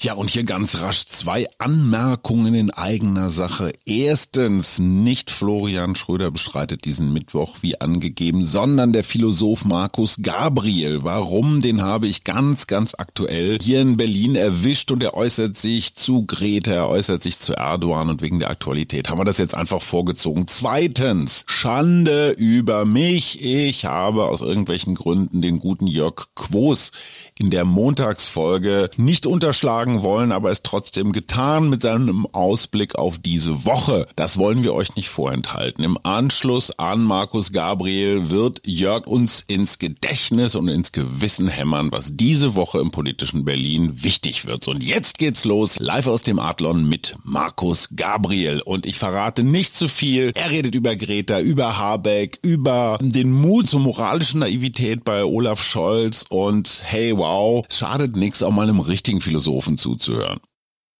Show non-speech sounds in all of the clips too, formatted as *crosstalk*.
Ja, und hier ganz rasch zwei Anmerkungen in eigener Sache. Erstens, nicht Florian Schröder bestreitet diesen Mittwoch wie angegeben, sondern der Philosoph Markus Gabriel. Warum? Den habe ich ganz, ganz aktuell hier in Berlin erwischt und er äußert sich zu Greta, er äußert sich zu Erdogan und wegen der Aktualität haben wir das jetzt einfach vorgezogen. Zweitens, Schande über mich. Ich habe aus irgendwelchen Gründen den guten Jörg Quos in der Montagsfolge nicht unterschlagen wollen, aber es trotzdem getan mit seinem Ausblick auf diese Woche. Das wollen wir euch nicht vorenthalten. Im Anschluss an Markus Gabriel wird Jörg uns ins Gedächtnis und ins Gewissen hämmern, was diese Woche im politischen Berlin wichtig wird. Und jetzt geht's los, live aus dem Adlon mit Markus Gabriel. Und ich verrate nicht zu viel. Er redet über Greta, über Habeck, über den Mut zur moralischen Naivität bei Olaf Scholz und hey, wow, schadet nichts, auch mal einem richtigen Philosophen zuzuhören.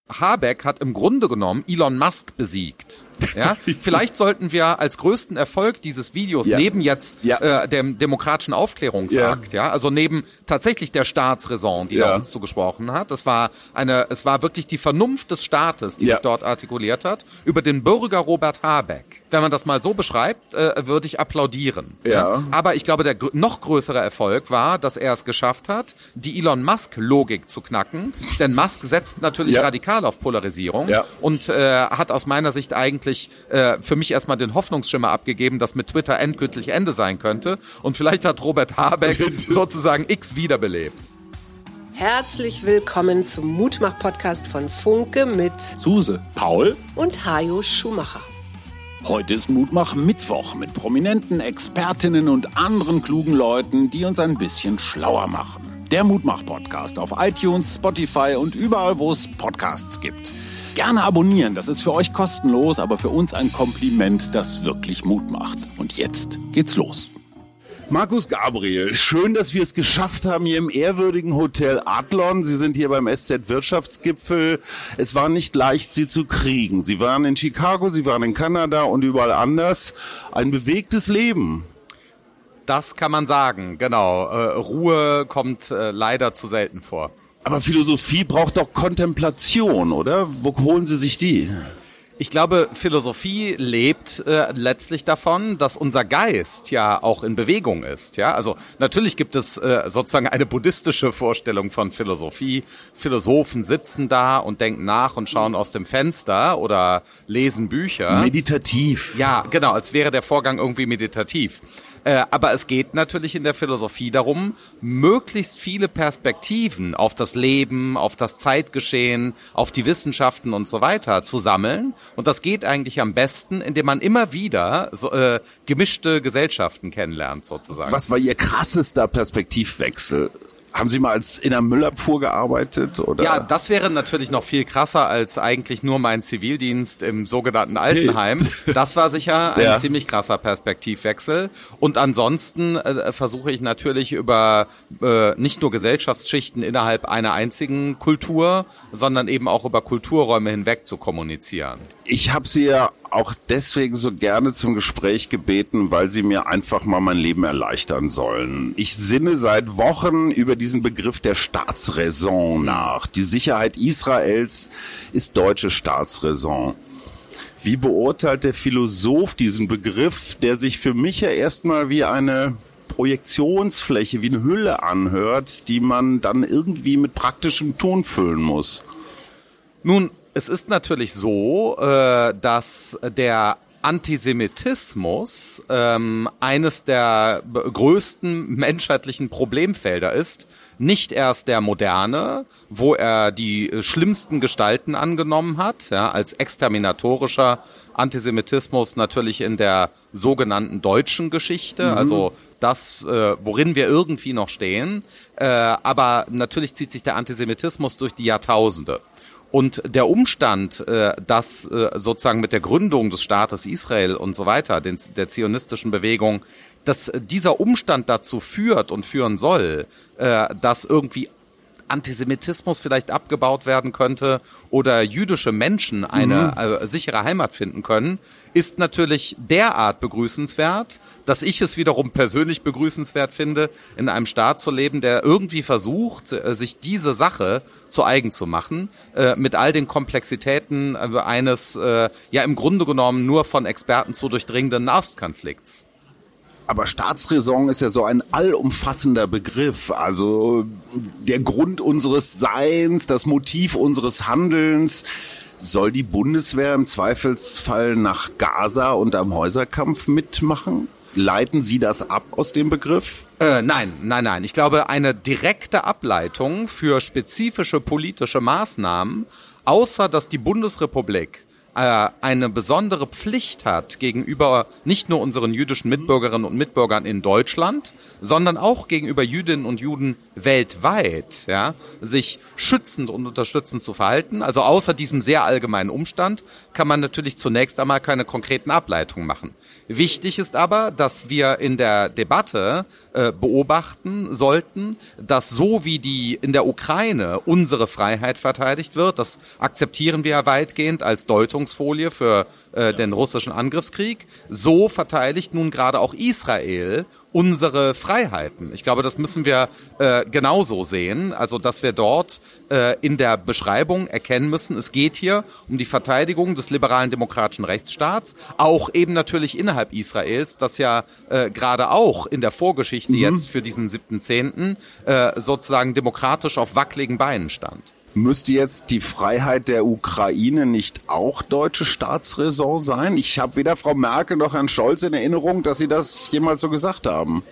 Habeck hat im Grunde genommen Elon Musk besiegt. *laughs* Ja, vielleicht sollten wir als größten Erfolg dieses Videos ja. neben jetzt ja. äh, dem demokratischen Aufklärungsakt, ja. ja. also neben tatsächlich der Staatsräson, die da uns zugesprochen hat, das war eine, es war wirklich die Vernunft des Staates, die sich dort artikuliert hat, über den Bürger Robert Habeck. Wenn man das mal so beschreibt, äh, würde ich applaudieren. Ja. Aber ich glaube, der noch größere Erfolg war, dass er es geschafft hat, die Elon Musk-Logik zu knacken. Denn Musk setzt natürlich radikal auf Polarisierung und äh, hat aus meiner Sicht eigentlich eigentlich äh, für mich erstmal den Hoffnungsschimmer abgegeben, dass mit Twitter endgültig Ende sein könnte. Und vielleicht hat Robert Habeck *laughs* sozusagen X wiederbelebt. Herzlich willkommen zum Mutmach-Podcast von Funke mit Suse, Paul und Hajo Schumacher. Heute ist Mutmach Mittwoch mit prominenten Expertinnen und anderen klugen Leuten, die uns ein bisschen schlauer machen. Der Mutmach-Podcast auf iTunes, Spotify und überall, wo es Podcasts gibt. Gerne abonnieren, das ist für euch kostenlos, aber für uns ein Kompliment, das wirklich Mut macht. Und jetzt geht's los. Markus Gabriel, schön, dass wir es geschafft haben hier im ehrwürdigen Hotel Adlon. Sie sind hier beim SZ Wirtschaftsgipfel. Es war nicht leicht, Sie zu kriegen. Sie waren in Chicago, Sie waren in Kanada und überall anders. Ein bewegtes Leben. Das kann man sagen, genau. Äh, Ruhe kommt äh, leider zu selten vor. Aber Philosophie braucht doch Kontemplation, oder? Wo holen Sie sich die? Ich glaube, Philosophie lebt äh, letztlich davon, dass unser Geist ja auch in Bewegung ist. Ja, also natürlich gibt es äh, sozusagen eine buddhistische Vorstellung von Philosophie. Philosophen sitzen da und denken nach und schauen aus dem Fenster oder lesen Bücher. Meditativ. Ja, genau, als wäre der Vorgang irgendwie meditativ. Äh, aber es geht natürlich in der Philosophie darum, möglichst viele Perspektiven auf das Leben, auf das Zeitgeschehen, auf die Wissenschaften und so weiter zu sammeln. Und das geht eigentlich am besten, indem man immer wieder so, äh, gemischte Gesellschaften kennenlernt, sozusagen. Was war Ihr krassester Perspektivwechsel? Haben Sie mal als in der Müllabfuhr gearbeitet? Oder? Ja, das wäre natürlich noch viel krasser als eigentlich nur mein Zivildienst im sogenannten Altenheim. *laughs* Das war sicher ein ja. ziemlich krasser Perspektivwechsel. Und ansonsten äh, versuche ich natürlich über äh, nicht nur Gesellschaftsschichten innerhalb einer einzigen Kultur, sondern eben auch über Kulturräume hinweg zu kommunizieren. Ich habe Sie ja auch deswegen so gerne zum Gespräch gebeten, weil Sie mir einfach mal mein Leben erleichtern sollen. Ich sinne seit Wochen über diesen Begriff der Staatsräson nach. Die Sicherheit Israels ist deutsche Staatsräson. Wie beurteilt der Philosoph diesen Begriff, der sich für mich ja erstmal wie eine Projektionsfläche, wie eine Hülle anhört, die man dann irgendwie mit praktischem Ton füllen muss? Nun, es ist natürlich so, äh, dass der Antisemitismus ähm, eines der größten menschheitlichen Problemfelder ist. Nicht erst der moderne, wo er die schlimmsten Gestalten angenommen hat, ja, als exterminatorischer Antisemitismus natürlich in der sogenannten deutschen Geschichte, mhm. also das, äh, worin wir irgendwie noch stehen. Äh, aber natürlich zieht sich der Antisemitismus durch die Jahrtausende. Und der Umstand, äh, dass äh, sozusagen mit der Gründung des Staates Israel und so weiter, der zionistischen Bewegung, dass dieser Umstand dazu führt und führen soll, äh, dass irgendwie Antisemitismus vielleicht abgebaut werden könnte oder jüdische Menschen eine mhm. äh, sichere Heimat finden können, ist natürlich derart begrüßenswert, dass ich es wiederum persönlich begrüßenswert finde, in einem Staat zu leben, der irgendwie versucht, äh, sich diese Sache zu eigen zu machen, äh, mit all den Komplexitäten eines ja im Grunde genommen nur von Experten zu durchdringenden Nahostkonflikts. Aber Staatsräson ist ja so ein allumfassender Begriff. Also der Grund unseres Seins, das Motiv unseres Handelns. Soll die Bundeswehr im Zweifelsfall nach Gaza und am Häuserkampf mitmachen? Leiten Sie das ab aus dem Begriff? Äh, nein, nein, nein. Ich glaube, eine direkte Ableitung für spezifische politische Maßnahmen, außer dass die Bundesrepublik äh, eine besondere Pflicht hat gegenüber nicht nur unseren jüdischen Mitbürgerinnen und Mitbürgern in Deutschland, sondern auch gegenüber Jüdinnen und Juden weltweit, ja, sich schützend und unterstützend zu verhalten. Also außer diesem sehr allgemeinen Umstand kann man natürlich zunächst einmal keine konkreten Ableitungen machen. Wichtig ist aber, dass wir in der Debatte äh, beobachten sollten, dass so wie die in der Ukraine unsere Freiheit verteidigt wird, das akzeptieren wir ja weitgehend als Deutungsfolie für äh, den russischen Angriffskrieg, so verteidigt nun gerade auch Israel unsere Freiheiten. Ich glaube, das müssen wir äh, genauso sehen. Also, dass wir dort äh, in der Beschreibung erkennen müssen, es geht hier um die Verteidigung des liberalen demokratischen Rechtsstaats, auch eben natürlich innerhalb Israels, das ja äh, gerade auch in der Vorgeschichte mhm. jetzt für diesen 7.10. Äh, sozusagen demokratisch auf wackeligen Beinen stand. Müsste jetzt die Freiheit der Ukraine nicht auch deutsche Staatsräson sein? Ich habe weder Frau Merkel noch Herrn Scholz in Erinnerung, dass sie das jemals so gesagt haben.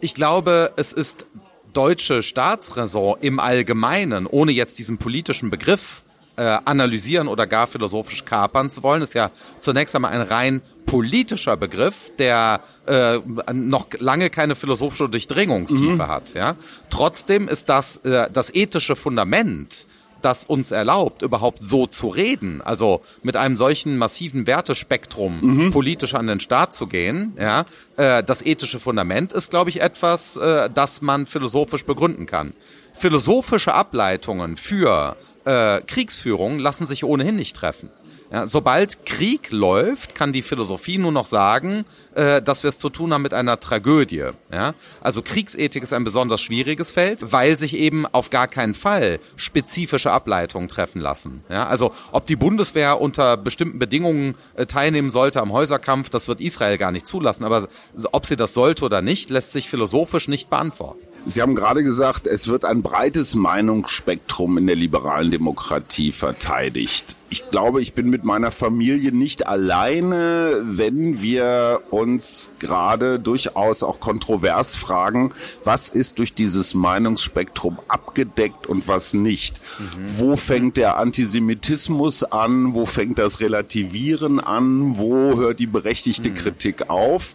Ich glaube, es ist deutsche Staatsräson im Allgemeinen, ohne jetzt diesen politischen Begriff äh, analysieren oder gar philosophisch kapern zu wollen, ist ja zunächst einmal ein rein politischer Begriff, der äh, noch lange keine philosophische Durchdringungstiefe mhm. hat. Ja? Trotzdem ist das äh, das ethische Fundament, das uns erlaubt, überhaupt so zu reden, also mit einem solchen massiven Wertespektrum mhm. politisch an den Staat zu gehen, ja, äh, das ethische Fundament ist, glaube ich, etwas, äh, das man philosophisch begründen kann. Philosophische Ableitungen für äh, Kriegsführung lassen sich ohnehin nicht treffen. Ja, sobald Krieg läuft, kann die Philosophie nur noch sagen, äh, dass wir es zu tun haben mit einer Tragödie. Ja? Also Kriegsethik ist ein besonders schwieriges Feld, weil sich eben auf gar keinen Fall spezifische Ableitungen treffen lassen. Ja? Also ob die Bundeswehr unter bestimmten Bedingungen äh, teilnehmen sollte am Häuserkampf, das wird Israel gar nicht zulassen. Aber ob sie das sollte oder nicht, lässt sich philosophisch nicht beantworten. Sie haben gerade gesagt, es wird ein breites Meinungsspektrum in der liberalen Demokratie verteidigt. Ich glaube, ich bin mit meiner Familie nicht alleine, wenn wir uns gerade durchaus auch kontrovers fragen, was ist durch dieses Meinungsspektrum abgedeckt und was nicht. Mhm. Wo fängt der Antisemitismus an? Wo fängt das Relativieren an? Wo hört die berechtigte mhm. Kritik auf?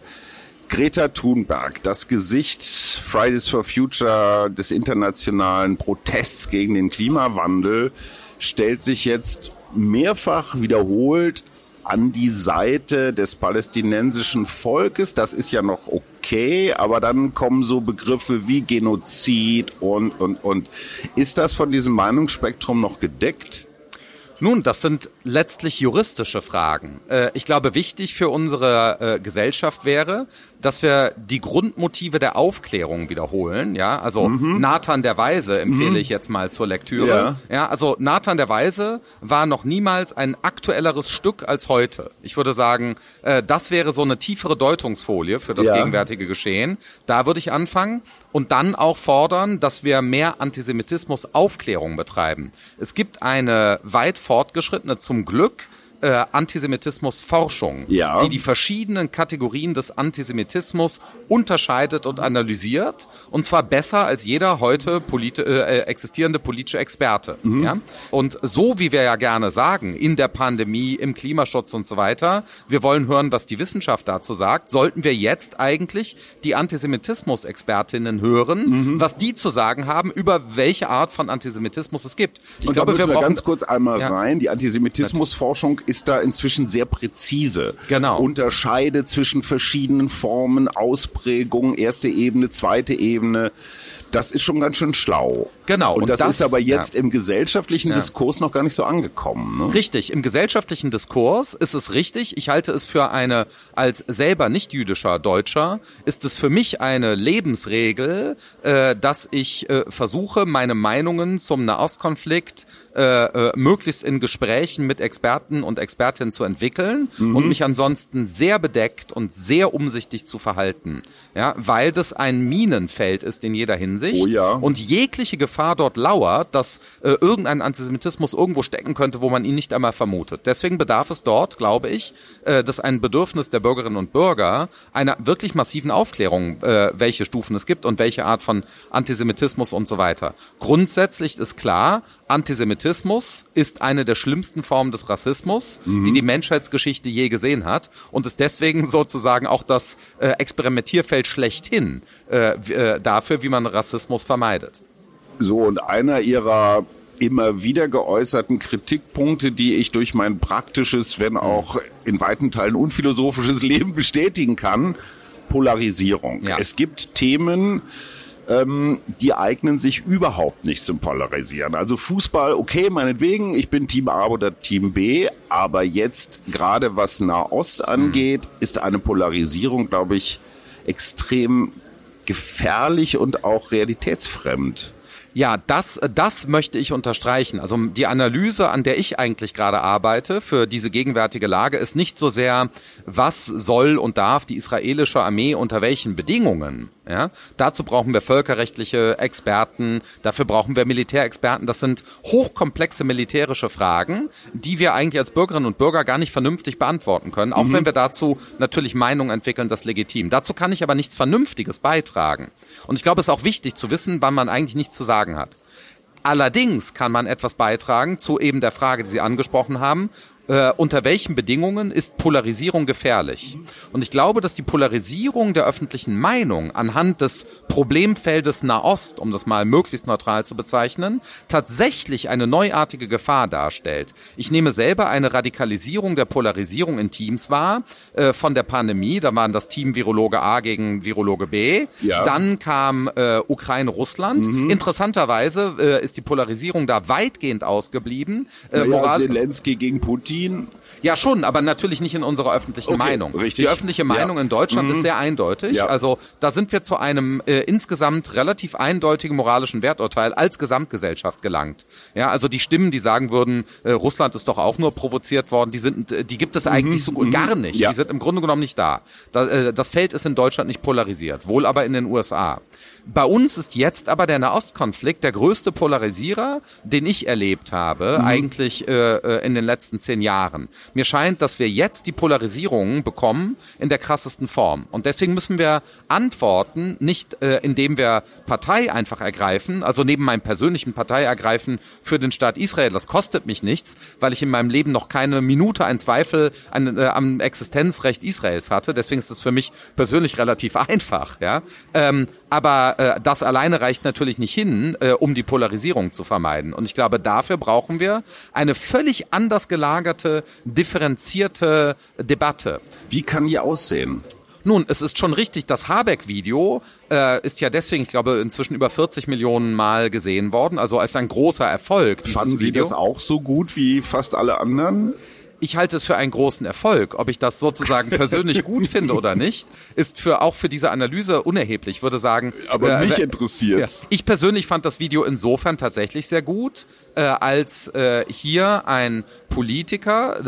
Greta Thunberg, das Gesicht Fridays for Future des internationalen Protests gegen den Klimawandel, stellt sich jetzt mehrfach wiederholt an die Seite des palästinensischen Volkes. Das ist ja noch okay, aber dann kommen so Begriffe wie Genozid und, und, und. Ist das von diesem Meinungsspektrum noch gedeckt? Nun, das sind letztlich juristische Fragen. Äh, ich glaube, wichtig für unsere äh, Gesellschaft wäre, dass wir die Grundmotive der Aufklärung wiederholen. Ja, also mhm. Nathan der Weise empfehle mhm. ich jetzt mal zur Lektüre. Ja. ja, also Nathan der Weise war noch niemals ein aktuelleres Stück als heute. Ich würde sagen, äh, das wäre so eine tiefere Deutungsfolie für das ja. gegenwärtige Geschehen. Da würde ich anfangen und dann auch fordern, dass wir mehr Antisemitismus Aufklärung betreiben. Es gibt eine weit fortgeschrittene, zum Glück, äh, Antisemitismusforschung, ja. die die verschiedenen Kategorien des Antisemitismus unterscheidet und analysiert, und zwar besser als jeder heute politi äh, existierende politische Experte. Mhm. Ja? Und so wie wir ja gerne sagen, in der Pandemie, im Klimaschutz und so weiter, wir wollen hören, was die Wissenschaft dazu sagt, sollten wir jetzt eigentlich die Antisemitismus-Expertinnen hören, mhm. was die zu sagen haben, über welche Art von Antisemitismus es gibt. Ich und glaube, müssen wir, wir ganz kurz einmal ja. rein. Die Antisemitismusforschung ist da inzwischen sehr präzise. Genau. Unterscheidet zwischen verschiedenen Formen, Ausprägungen, erste Ebene, zweite Ebene. Das ist schon ganz schön schlau. Genau. Und, und das, das, ist aber jetzt ja. im gesellschaftlichen ja. Diskurs noch gar nicht so angekommen. Ne? Richtig. Im gesellschaftlichen Diskurs ist es richtig. Ich halte es für eine, als selber nicht jüdischer Deutscher, ist es für mich eine Lebensregel, äh, dass ich äh, versuche, meine Meinungen zum Nahostkonflikt äh, äh, möglichst in Gesprächen mit Experten und Expertinnen zu entwickeln mhm. und mich ansonsten sehr bedeckt und sehr umsichtig zu verhalten. Ja, weil das ein Minenfeld ist in jeder Hinsicht. Oh ja. Und jegliche Gefahr dort lauert, dass äh, irgendein Antisemitismus irgendwo stecken könnte, wo man ihn nicht einmal vermutet. Deswegen bedarf es dort, glaube ich, äh, dass ein Bedürfnis der Bürgerinnen und Bürger einer wirklich massiven Aufklärung, äh, welche Stufen es gibt und welche Art von Antisemitismus und so weiter. Grundsätzlich ist klar, Antisemitismus ist eine der schlimmsten Formen des Rassismus, mhm. die die Menschheitsgeschichte je gesehen hat und ist deswegen *laughs* sozusagen auch das äh, Experimentierfeld schlechthin äh, äh, dafür, wie man Rassismus vermeidet. So, und einer ihrer immer wieder geäußerten Kritikpunkte, die ich durch mein praktisches, wenn auch in weiten Teilen unphilosophisches Leben *laughs* bestätigen kann, Polarisierung. Ja. Es gibt Themen, ähm, die eignen sich überhaupt nicht zum Polarisieren. Also Fußball, okay, meinetwegen, ich bin Team A oder Team B, aber jetzt gerade was Nahost angeht, mhm. ist eine Polarisierung, glaube ich, extrem gefährlich und auch realitätsfremd. Ja, das, das möchte ich unterstreichen. Also die Analyse, an der ich eigentlich gerade arbeite für diese gegenwärtige Lage, ist nicht so sehr, was soll und darf die israelische Armee unter welchen Bedingungen ja? Dazu brauchen wir völkerrechtliche Experten, dafür brauchen wir Militärexperten. Das sind hochkomplexe militärische Fragen, die wir eigentlich als Bürgerinnen und Bürger gar nicht vernünftig beantworten können, auch mhm. wenn wir dazu natürlich Meinungen entwickeln, das legitim. Dazu kann ich aber nichts Vernünftiges beitragen. Und ich glaube, es ist auch wichtig zu wissen, wann man eigentlich nichts zu sagen hat. Allerdings kann man etwas beitragen zu eben der Frage, die Sie angesprochen haben, äh, unter welchen Bedingungen ist Polarisierung gefährlich. Und ich glaube, dass die Polarisierung der öffentlichen Meinung anhand des Problemfeldes Nahost, um das mal möglichst neutral zu bezeichnen, tatsächlich eine neuartige Gefahr darstellt. Ich nehme selber eine Radikalisierung der Polarisierung in Teams wahr, äh, von der Pandemie, da waren das Team Virologe A gegen Virologe B, ja. dann kam äh, Ukraine-Russland. Mhm. Interessanterweise äh, ist die Polarisierung da weitgehend ausgeblieben. Äh, naja, Zelensky gegen Putin ziehen? Ja, schon, aber natürlich nicht in unserer öffentlichen okay, Meinung. Richtig. Die öffentliche Meinung ja. in Deutschland mhm. ist sehr eindeutig. Ja. Also da sind wir zu einem äh, insgesamt relativ eindeutigen moralischen Werturteil als Gesamtgesellschaft gelangt. Ja, also die Stimmen, die sagen würden, äh, Russland ist doch auch nur provoziert worden, die sind, äh, die gibt es eigentlich mhm. so mhm. gar nicht. Ja. Die sind im Grunde genommen nicht da. da äh, das Feld ist in Deutschland nicht polarisiert, wohl aber in den USA. Bei uns ist jetzt aber der Nahostkonflikt der größte Polarisierer, den ich erlebt habe, mhm. eigentlich äh, äh, in den letzten zehn Jahren. Mir scheint, dass wir jetzt die Polarisierung bekommen in der krassesten Form. Und deswegen müssen wir antworten, nicht äh, indem wir Partei einfach ergreifen, also neben meinem persönlichen Partei ergreifen für den Staat Israel. Das kostet mich nichts, weil ich in meinem Leben noch keine Minute einen Zweifel an, äh, am Existenzrecht Israels hatte. Deswegen ist es für mich persönlich relativ *laughs* einfach. Ja, ähm, aber äh, das alleine reicht natürlich nicht hin, äh, um die Polarisierung zu vermeiden. Und ich glaube, dafür brauchen wir eine völlig anders gelagerte, differenzierte Debatte. Wie kann die aussehen? Nun, es ist schon richtig, das Habeck-Video äh, ist ja deswegen, ich glaube, inzwischen über 40 Millionen Mal gesehen worden. Also ist ein großer Erfolg. Fanden Sie Video. das auch so gut wie fast alle anderen? Ich halte es für einen großen Erfolg. Ob ich das sozusagen persönlich gut finde oder nicht, ist für auch für diese Analyse unerheblich. Ich würde sagen, aber äh, mich interessiert. Ja, ich persönlich fand das Video insofern tatsächlich sehr gut, äh, als äh, hier ein Politiker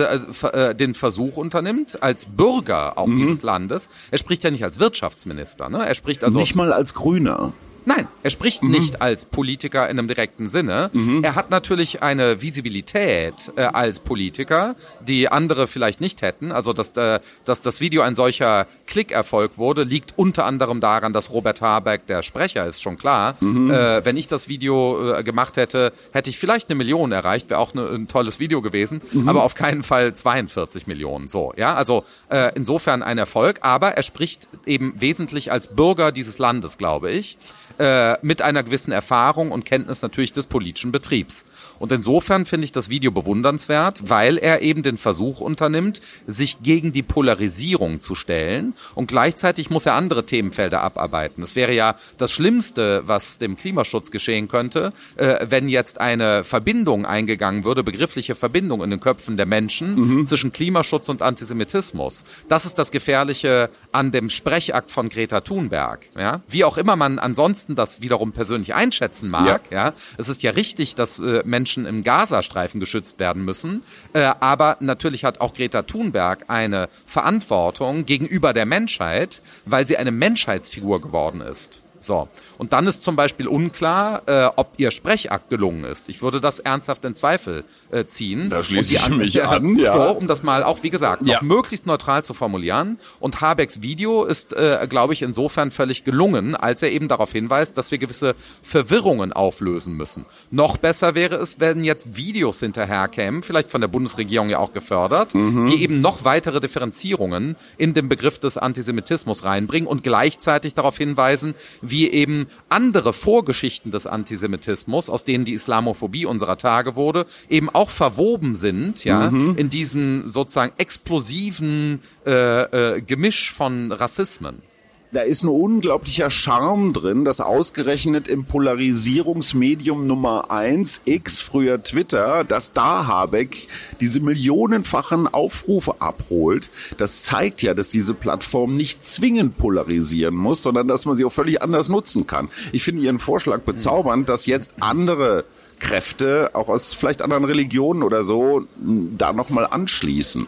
äh, äh, den Versuch unternimmt, als Bürger auch mhm. dieses Landes. Er spricht ja nicht als Wirtschaftsminister, ne? Er spricht also nicht mal als Grüner. Nein, er spricht mhm. nicht als Politiker in einem direkten Sinne. Mhm. Er hat natürlich eine Visibilität äh, als Politiker, die andere vielleicht nicht hätten. Also, dass, äh, dass das Video ein solcher Klickerfolg wurde, liegt unter anderem daran, dass Robert Habeck der Sprecher ist, schon klar. Mhm. Äh, wenn ich das Video äh, gemacht hätte, hätte ich vielleicht eine Million erreicht, wäre auch ne, ein tolles Video gewesen, mhm. aber auf keinen Fall 42 Millionen. So, ja, also äh, insofern ein Erfolg, aber er spricht eben wesentlich als Bürger dieses Landes, glaube ich. Äh, mit einer gewissen Erfahrung und Kenntnis natürlich des politischen Betriebs. Und insofern finde ich das Video bewundernswert, weil er eben den Versuch unternimmt, sich gegen die Polarisierung zu stellen und gleichzeitig muss er andere Themenfelder abarbeiten. Es wäre ja das Schlimmste, was dem Klimaschutz geschehen könnte, äh, wenn jetzt eine Verbindung eingegangen würde, begriffliche Verbindung in den Köpfen der Menschen mhm. zwischen Klimaschutz und Antisemitismus. Das ist das Gefährliche an dem Sprechakt von Greta Thunberg. Ja? Wie auch immer man ansonsten das wiederum persönlich einschätzen mag. Ja. ja? Es ist ja richtig, dass äh, Menschen im Gazastreifen geschützt werden müssen. Äh, aber natürlich hat auch Greta Thunberg eine Verantwortung gegenüber der Menschheit, weil sie eine Menschheitsfigur geworden ist. So. Und dann ist zum Beispiel unklar, äh, ob ihr Sprechakt gelungen ist. Ich würde das ernsthaft in Zweifel äh, ziehen. Da schließe ich mich *laughs* an, ja. So, um das mal auch, wie gesagt, noch ja. möglichst neutral zu formulieren. Und Habecks Video ist, äh, glaube ich, insofern völlig gelungen, als er eben darauf hinweist, dass wir gewisse Verwirrungen auflösen müssen. Noch besser wäre es, wenn jetzt Videos hinterherkämen, vielleicht von der Bundesregierung ja auch gefördert, mhm. die eben noch weitere Differenzierungen in den Begriff des Antisemitismus reinbringen und gleichzeitig darauf hinweisen, wie eben andere Vorgeschichten des Antisemitismus, aus denen die Islamophobie unserer Tage wurde, eben auch verwoben sind, ja, mhm. in diesem sozusagen explosiven äh, äh, Gemisch von Rassismen da ist ein unglaublicher Charme drin, dass ausgerechnet im Polarisierungsmedium Nummer eins X, früher Twitter, dass da Habeck diese millionenfachen Aufrufe abholt. Das zeigt ja, dass diese Plattform nicht zwingend polarisieren muss, sondern dass man sie auch völlig anders nutzen kann. Ich finde Ihren Vorschlag bezaubernd, dass jetzt andere Kräfte, auch aus vielleicht anderen Religionen oder so, da nochmal anschließen.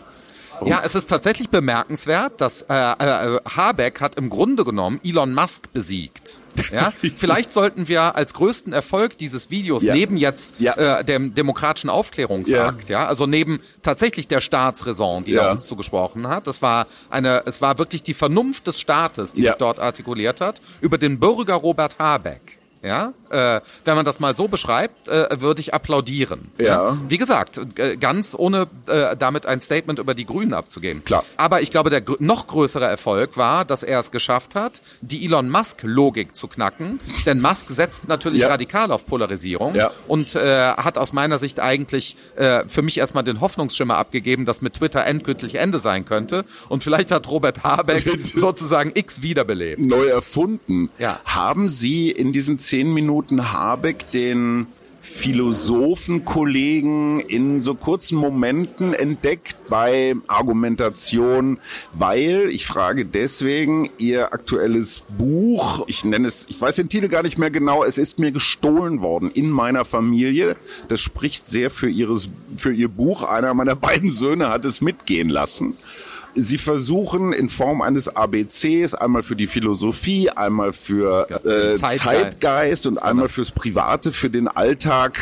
Ja, es ist tatsächlich bemerkenswert, dass äh, äh, Habeck hat im Grunde genommen Elon Musk besiegt. *laughs* Ja, vielleicht sollten wir als größten Erfolg dieses Videos ja. neben jetzt ja. äh, dem demokratischen Aufklärungsakt, ja. ja. also neben tatsächlich der Staatsräson, die ja. da uns zugesprochen hat, das war eine, es war wirklich die Vernunft des Staates, die sich dort artikuliert hat, über den Bürger Robert Habeck ja, äh, wenn man das mal so beschreibt, äh, würde ich applaudieren. Ja. ja. Wie gesagt, äh, ganz ohne äh, damit ein Statement über die Grünen abzugeben. Klar. Aber ich glaube, der gr noch größere Erfolg war, dass er es geschafft hat, die Elon Musk-Logik zu knacken. Denn Musk setzt natürlich ja. radikal auf Polarisierung ja. und äh, hat aus meiner Sicht eigentlich für mich erstmal den Hoffnungsschimmer abgegeben, dass mit Twitter endgültig Ende sein könnte. Und vielleicht hat Robert Habeck *laughs* sozusagen X wiederbelebt. Neu erfunden. Ja. Haben Sie in diesen zehn Minuten Habeck den Philosophenkollegen in so kurzen Momenten entdeckt bei Argumentation, weil, ich frage deswegen, ihr aktuelles Buch, ich nenne es, ich weiß den Titel gar nicht mehr genau, es ist mir gestohlen worden in meiner Familie. Das spricht sehr für ihres, für ihr Buch. Einer meiner *laughs* beiden Söhne hat es mitgehen lassen. Sie versuchen in Form eines ABCs einmal für die Philosophie, einmal für äh, Zeitgeist. Zeitgeist und einmal fürs Private, für den Alltag,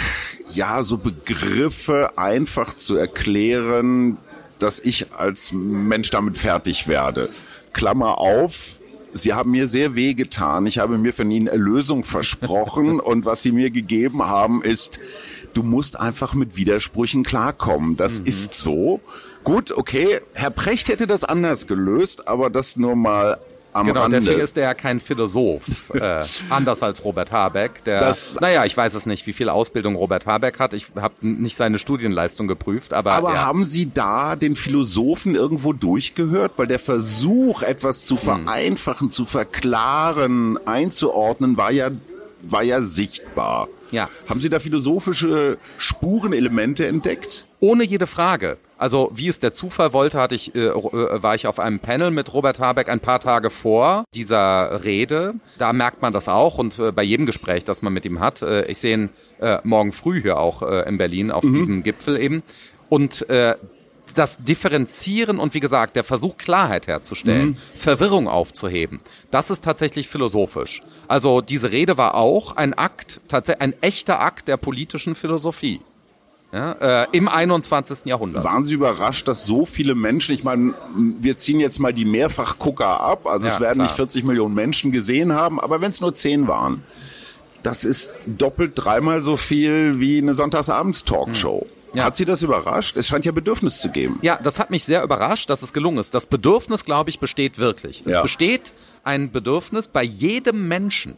ja, so Begriffe einfach zu erklären, dass ich als Mensch damit fertig werde. Klammer auf, Sie haben mir sehr weh getan. Ich habe mir von Ihnen Erlösung versprochen *laughs* und was Sie mir gegeben haben ist, du musst einfach mit Widersprüchen klarkommen. Das mhm. ist so. Gut, okay, Herr Precht hätte das anders gelöst, aber das nur mal am genau, Rande. deswegen ist er ja kein Philosoph, *laughs* äh, anders als Robert Habeck. Der, das, naja, ich weiß es nicht, wie viel Ausbildung Robert Habeck hat. Ich habe nicht seine Studienleistung geprüft, aber. Aber ja. haben Sie da den Philosophen irgendwo durchgehört? Weil der Versuch, etwas zu hm. vereinfachen, hm. zu verklaren, einzuordnen, war ja, war ja sichtbar. Ja. Haben Sie da philosophische Spurenelemente entdeckt? Ohne jede Frage. Also wie es der Zufall wollte, hatte ich, äh, äh, war ich auf einem Panel mit Robert Habeck ein paar Tage vor dieser Rede. Da merkt man das auch und äh, bei jedem Gespräch, das man mit ihm hat. Äh, ich sehe ihn äh, morgen früh hier auch äh, in Berlin auf mhm. diesem Gipfel eben. Und das Differenzieren und wie gesagt, der Versuch, Klarheit herzustellen, mhm. Verwirrung aufzuheben, das ist tatsächlich philosophisch. Also diese Rede war auch ein Akt, tatsächlich ein echter Akt der politischen Philosophie ja, äh, im 21. Jahrhundert. Waren Sie überrascht, dass so viele Menschen, ich meine, wir ziehen jetzt mal die Mehrfachgucker ab, also ja, es werden klar. nicht 40 Millionen Menschen gesehen haben, aber wenn es nur 10 waren, das ist doppelt, dreimal so viel wie eine Sonntagsabends-Talkshow. Hm. Ja. Hat Sie das überrascht? Es scheint ja Bedürfnis zu geben. Ja, das hat mich sehr überrascht, dass es gelungen ist. Das Bedürfnis, glaube ich, besteht wirklich. Es ja. besteht ein Bedürfnis bei jedem Menschen,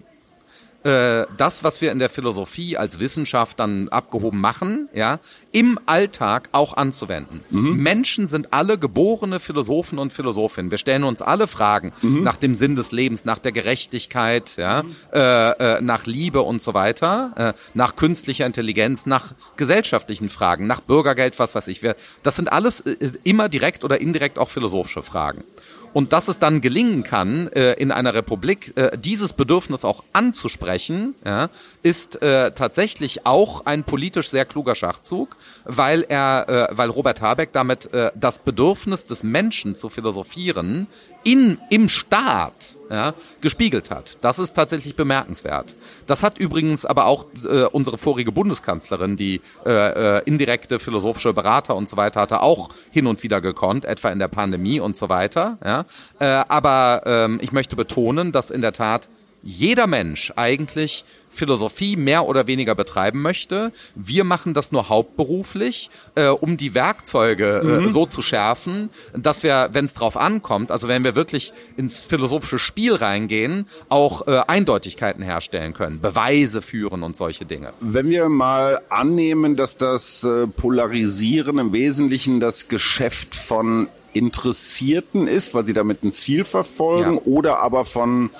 äh, das, was wir in der Philosophie als Wissenschaft dann abgehoben machen, ja, im Alltag auch anzuwenden. Mhm. Menschen sind alle geborene Philosophen und Philosophinnen. Wir stellen uns alle Fragen mhm. nach dem Sinn des Lebens, nach der Gerechtigkeit, ja, mhm. äh, äh, nach Liebe und so weiter, äh, nach künstlicher Intelligenz, nach gesellschaftlichen Fragen, nach Bürgergeld, was weiß ich. Wir, das sind alles äh, immer direkt oder indirekt auch philosophische Fragen. Und dass es dann gelingen kann, äh, in einer Republik äh, dieses Bedürfnis auch anzusprechen, ist äh, tatsächlich auch ein politisch sehr kluger Schachzug, weil er, weil Robert Habeck damit das Bedürfnis des Menschen zu philosophieren in, im Staat ja, gespiegelt hat. Das ist tatsächlich bemerkenswert. Das hat übrigens aber auch äh, unsere vorige Bundeskanzlerin, die äh, äh, indirekte philosophische Berater und so weiter hatte, auch hin und wieder gekonnt, etwa in der Pandemie und so weiter. Ja. Äh, aber ähm, ich möchte betonen, dass in der Tat jeder Mensch eigentlich Philosophie mehr oder weniger betreiben möchte. Wir machen das nur hauptberuflich, äh, um die Werkzeuge äh, mhm. so zu schärfen, dass wir, wenn es drauf ankommt, also wenn wir wirklich ins philosophische Spiel reingehen, auch äh, Eindeutigkeiten herstellen können, Beweise führen und solche Dinge. Wenn wir mal annehmen, dass das äh, Polarisieren im Wesentlichen das Geschäft von Interessierten ist, weil sie damit ein Ziel verfolgen, ja. oder aber von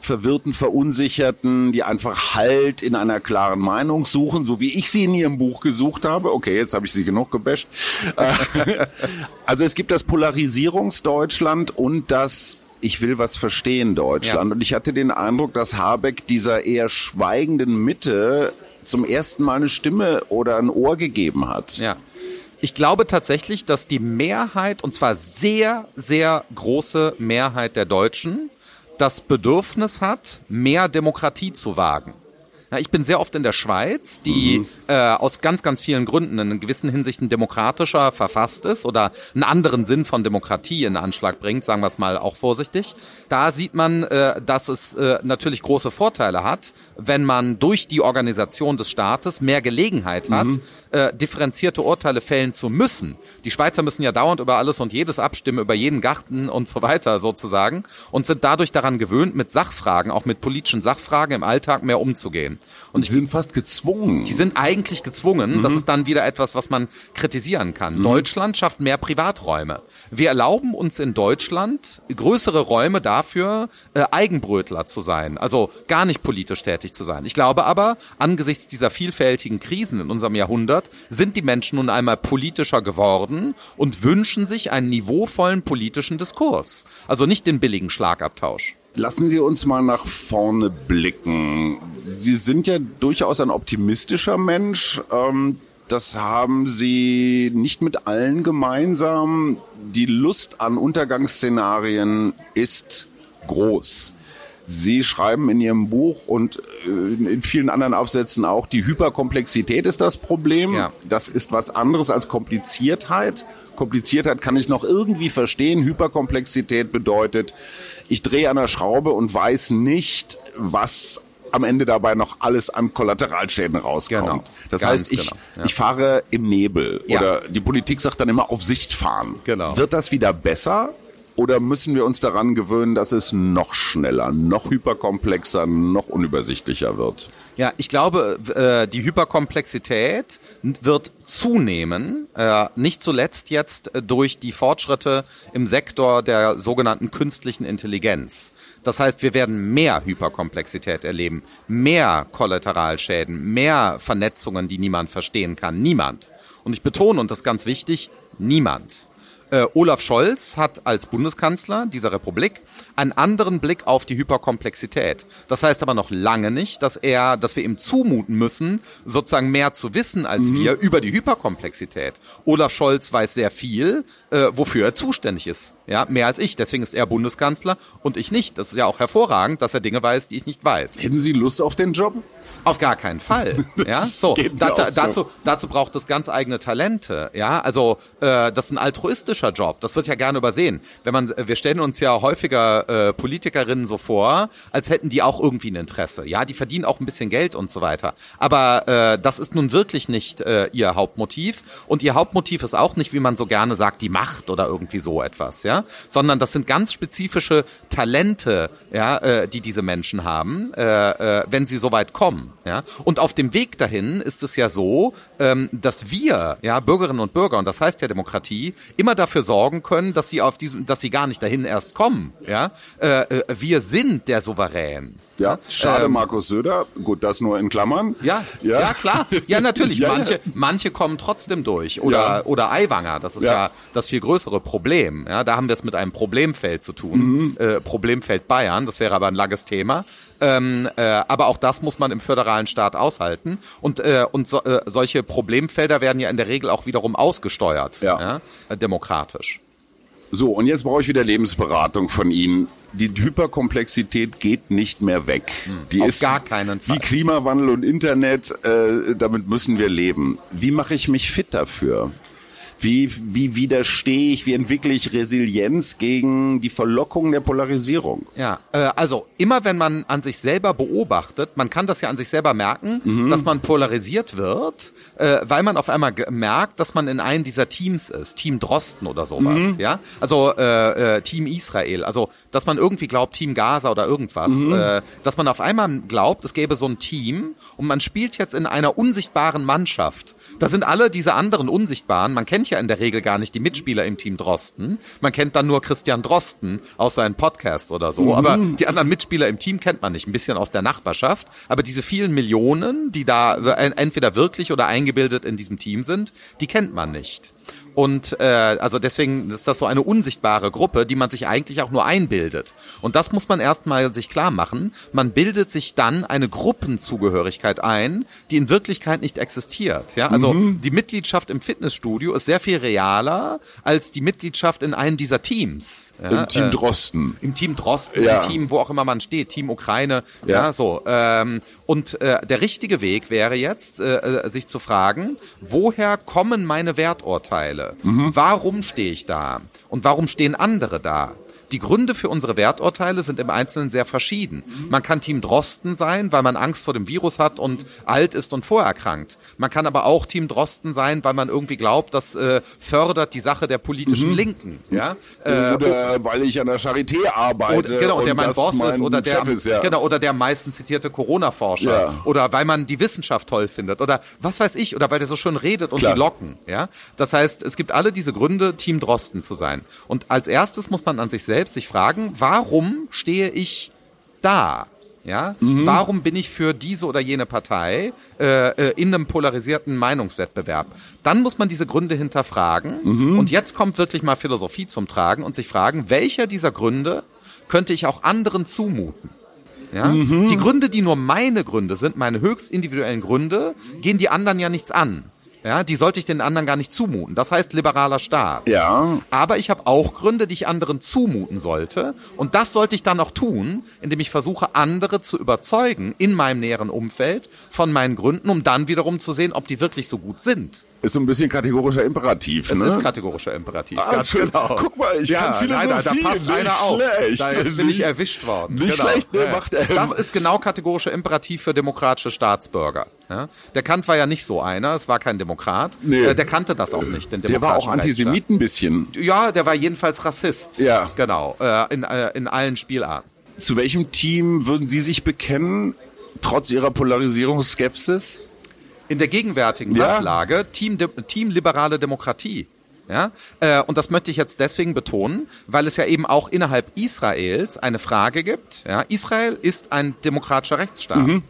verwirrten, verunsicherten, die einfach Halt in einer klaren Meinung suchen, so wie ich sie in ihrem Buch gesucht habe. Okay, jetzt habe ich sie genug gebasht. Äh, *laughs* also es gibt das Polarisierungsdeutschland und das ich will was verstehen Deutschland. Ja. Und ich hatte den Eindruck, dass Habeck dieser eher schweigenden Mitte zum ersten Mal eine Stimme oder ein Ohr gegeben hat. Ja. Ich glaube tatsächlich, dass die Mehrheit, und zwar sehr, sehr große Mehrheit der Deutschen, das Bedürfnis hat, mehr Demokratie zu wagen. Ja, ich bin sehr oft in der Schweiz, die mhm. äh, aus ganz, ganz vielen Gründen in gewissen Hinsichten demokratischer verfasst ist oder einen anderen Sinn von Demokratie in Anschlag bringt, sagen wir es mal auch vorsichtig. Da sieht man, äh, dass es äh, natürlich große Vorteile hat, wenn man durch die Organisation des Staates mehr Gelegenheit hat, mhm. äh, differenzierte Urteile fällen zu müssen. Die Schweizer müssen ja dauernd über alles und jedes abstimmen, über jeden Garten und so weiter sozusagen und sind dadurch daran gewöhnt, mit Sachfragen, auch mit politischen Sachfragen im Alltag mehr umzugehen. Und die sind fast gezwungen. Die sind eigentlich gezwungen. Mhm. Das ist dann wieder etwas, was man kritisieren kann. Mhm. Deutschland schafft mehr Privaträume. Wir erlauben uns in Deutschland größere Räume dafür, äh, Eigenbrötler zu sein. Also gar nicht politisch tätig zu sein. Ich glaube aber, angesichts dieser vielfältigen Krisen in unserem Jahrhundert sind die Menschen nun einmal politischer geworden und wünschen sich einen niveauvollen politischen Diskurs. Also nicht den billigen Schlagabtausch. Lassen Sie uns mal nach vorne blicken. Sie sind ja durchaus ein optimistischer Mensch. Ähm, das haben Sie nicht mit allen gemeinsam. Die Lust an Untergangsszenarien ist groß. Sie schreiben in Ihrem Buch und äh, in vielen anderen Aufsätzen auch, die Hyperkomplexität ist das Problem. Ja. Das ist was anderes als Kompliziertheit. Kompliziertheit kann ich noch irgendwie verstehen. Hyperkomplexität bedeutet, ich drehe an der Schraube und weiß nicht, was am Ende dabei noch alles an Kollateralschäden rauskommt. Genau. Das heißt, ich, genau. ja. ich fahre im Nebel ja. oder die Politik sagt dann immer auf Sicht fahren. Genau. Wird das wieder besser? Oder müssen wir uns daran gewöhnen, dass es noch schneller, noch hyperkomplexer, noch unübersichtlicher wird? Ja, ich glaube, äh, die Hyperkomplexität wird zunehmen, äh, nicht zuletzt jetzt durch die Fortschritte im Sektor der sogenannten künstlichen Intelligenz. Das heißt, wir werden mehr Hyperkomplexität erleben, mehr Kollateralschäden, mehr Vernetzungen, die niemand verstehen kann. Niemand. Und ich betone, und das ist ganz wichtig, niemand. Äh, Olaf Scholz hat als Bundeskanzler dieser Republik einen anderen Blick auf die Hyperkomplexität. Das heißt aber noch lange nicht, dass er, dass wir ihm zumuten müssen, sozusagen mehr zu wissen als mhm. wir über die Hyperkomplexität. Olaf Scholz weiß sehr viel, äh, wofür er zuständig ist. Ja, mehr als ich. Deswegen ist er Bundeskanzler und ich nicht. Das ist ja auch hervorragend, dass er Dinge weiß, die ich nicht weiß. Hätten Sie Lust auf den Job? Auf gar keinen Fall. *laughs* ja, so. Da, da, dazu, dazu braucht es ganz eigene Talente. Ja, also äh, das ist ein altruistischer Job. Das wird ja gerne übersehen. Wenn man, wir stellen uns ja häufiger äh, Politikerinnen so vor, als hätten die auch irgendwie ein Interesse. Ja, die verdienen auch ein bisschen Geld und so weiter. Aber äh, das ist nun wirklich nicht äh, ihr Hauptmotiv. Und ihr Hauptmotiv ist auch nicht, wie man so gerne sagt, die Macht oder irgendwie so etwas. Ja, sondern das sind ganz spezifische Talente, ja, äh, die diese Menschen haben, äh, äh, wenn sie so weit kommen, ja. Und auf dem Weg dahin ist es ja so, ähm, dass wir, ja, Bürgerinnen und Bürger, und das heißt ja Demokratie, immer dafür sorgen können, dass sie auf diesem, dass sie gar nicht dahin erst kommen, ja. Äh, äh, wir sind der Souverän. Ja, schade, ähm, Markus Söder. Gut, das nur in Klammern. Ja, ja, ja klar. Ja, natürlich. *laughs* ja, manche, ja. manche kommen trotzdem durch. Oder, oder Aiwanger. Das ist ja. das viel größere Problem. Ja, da haben wir es mit einem Problemfeld zu tun. Mhm. Äh, Problemfeld Bayern. Das wäre aber ein langes Thema. Ähm, äh, aber auch das muss man im föderalen Staat aushalten. Und, äh, und so, äh, solche Problemfelder werden ja in der Regel auch wiederum ausgesteuert. Ja. ja demokratisch. So, und jetzt brauche ich wieder Lebensberatung von Ihnen die Hyperkomplexität geht nicht mehr weg. Hm, die ist gar keinen Fall. Wie Klimawandel und Internet, äh, damit müssen wir leben. Wie mache ich mich fit dafür? Wie, wie widerstehe ich, wie entwickle ich Resilienz gegen die Verlockung der Polarisierung? Ja, äh, also immer wenn man an sich selber beobachtet, man kann das ja an sich selber merken, mhm. dass man polarisiert wird, äh, weil man auf einmal merkt, dass man in einem dieser Teams ist, Team Drosten oder sowas, mhm. ja, also äh, äh, Team Israel, also dass man irgendwie glaubt Team Gaza oder irgendwas, mhm. äh, dass man auf einmal glaubt, es gäbe so ein Team und man spielt jetzt in einer unsichtbaren Mannschaft. Da sind alle diese anderen unsichtbaren, man kennt ja in der Regel gar nicht die Mitspieler im Team Drosten. Man kennt dann nur Christian Drosten aus seinen Podcasts oder so. Mhm. Aber die anderen Mitspieler im Team kennt man nicht. Ein bisschen aus der Nachbarschaft. Aber diese vielen Millionen, die da entweder wirklich oder eingebildet in diesem Team sind, die kennt man nicht. Und äh, also deswegen ist das so eine unsichtbare Gruppe, die man sich eigentlich auch nur einbildet. Und das muss man erstmal sich klar machen. Man bildet sich dann eine Gruppenzugehörigkeit ein, die in Wirklichkeit nicht existiert. Ja, also mhm. die Mitgliedschaft im Fitnessstudio ist sehr viel realer als die Mitgliedschaft in einem dieser Teams. Ja? Im Team äh, Drosten. Im Team Drosten, ja. im Team, wo auch immer man steht, Team Ukraine. Ja, ja so. Ähm, und äh, der richtige Weg wäre jetzt, äh, äh sich zu fragen, woher kommen meine Werturteile? Mhm. Warum stehe ich da? Und warum stehen andere da? Die Gründe für unsere Werturteile sind im Einzelnen sehr verschieden. Man kann Team Drosten sein, weil man Angst vor dem Virus hat und alt ist und vorerkrankt. Man kann aber auch Team Drosten sein, weil man irgendwie glaubt, das äh, fördert die Sache der politischen mhm. Linken. Ja? Äh, oder weil ich an der Charité arbeite. Oder, genau, und der mein Boss mein ist oder der, ist, ja. genau, oder der am meisten zitierte Corona-Forscher. Ja. Oder weil man die Wissenschaft toll findet. Oder was weiß ich, oder weil der so schön redet und Klar. die locken. Ja? Das heißt, es gibt alle diese Gründe, Team Drosten zu sein. Und als erstes muss man an sich selbst selbst sich fragen, warum stehe ich da? Ja, mhm. warum bin ich für diese oder jene Partei äh, äh, in einem polarisierten Meinungswettbewerb? Dann muss man diese Gründe hinterfragen. Mhm. Und jetzt kommt wirklich mal Philosophie zum Tragen und sich fragen, welcher dieser Gründe könnte ich auch anderen zumuten? Ja? Mhm. Die Gründe, die nur meine Gründe sind, meine höchst individuellen Gründe, gehen die anderen ja nichts an. Ja, die sollte ich den anderen gar nicht zumuten. Das heißt liberaler Staat. Ja. Aber ich habe auch Gründe, die ich anderen zumuten sollte. Und das sollte ich dann auch tun, indem ich versuche, andere zu überzeugen in meinem näheren Umfeld von meinen Gründen, um dann wiederum zu sehen, ob die wirklich so gut sind. Ist so ein bisschen kategorischer Imperativ. Es ne? ist kategorischer Imperativ, ah, ganz genau. Guck mal, ich ja, kann Philosophie, nein, da passt nicht einer auf. schlecht. Da bin ich erwischt worden. Nicht genau. schlecht, ne? Macht, ähm, das ist genau kategorischer Imperativ für demokratische Staatsbürger. Ja? Der Kant war ja nicht so einer, es war kein Demokrat. Nee. Äh, der kannte das auch nicht, den Der war auch Antisemit ein bisschen. Ja, der war jedenfalls Rassist. Ja. Genau, äh, in, äh, in allen Spielarten. Zu welchem Team würden Sie sich bekennen, trotz Ihrer Polarisierungsskepsis? in der gegenwärtigen ja. Sachlage Team, Team liberale Demokratie. Ja? Äh, und das möchte ich jetzt deswegen betonen, weil es ja eben auch innerhalb Israels eine Frage gibt. Ja? Israel ist ein demokratischer Rechtsstaat. Mhm.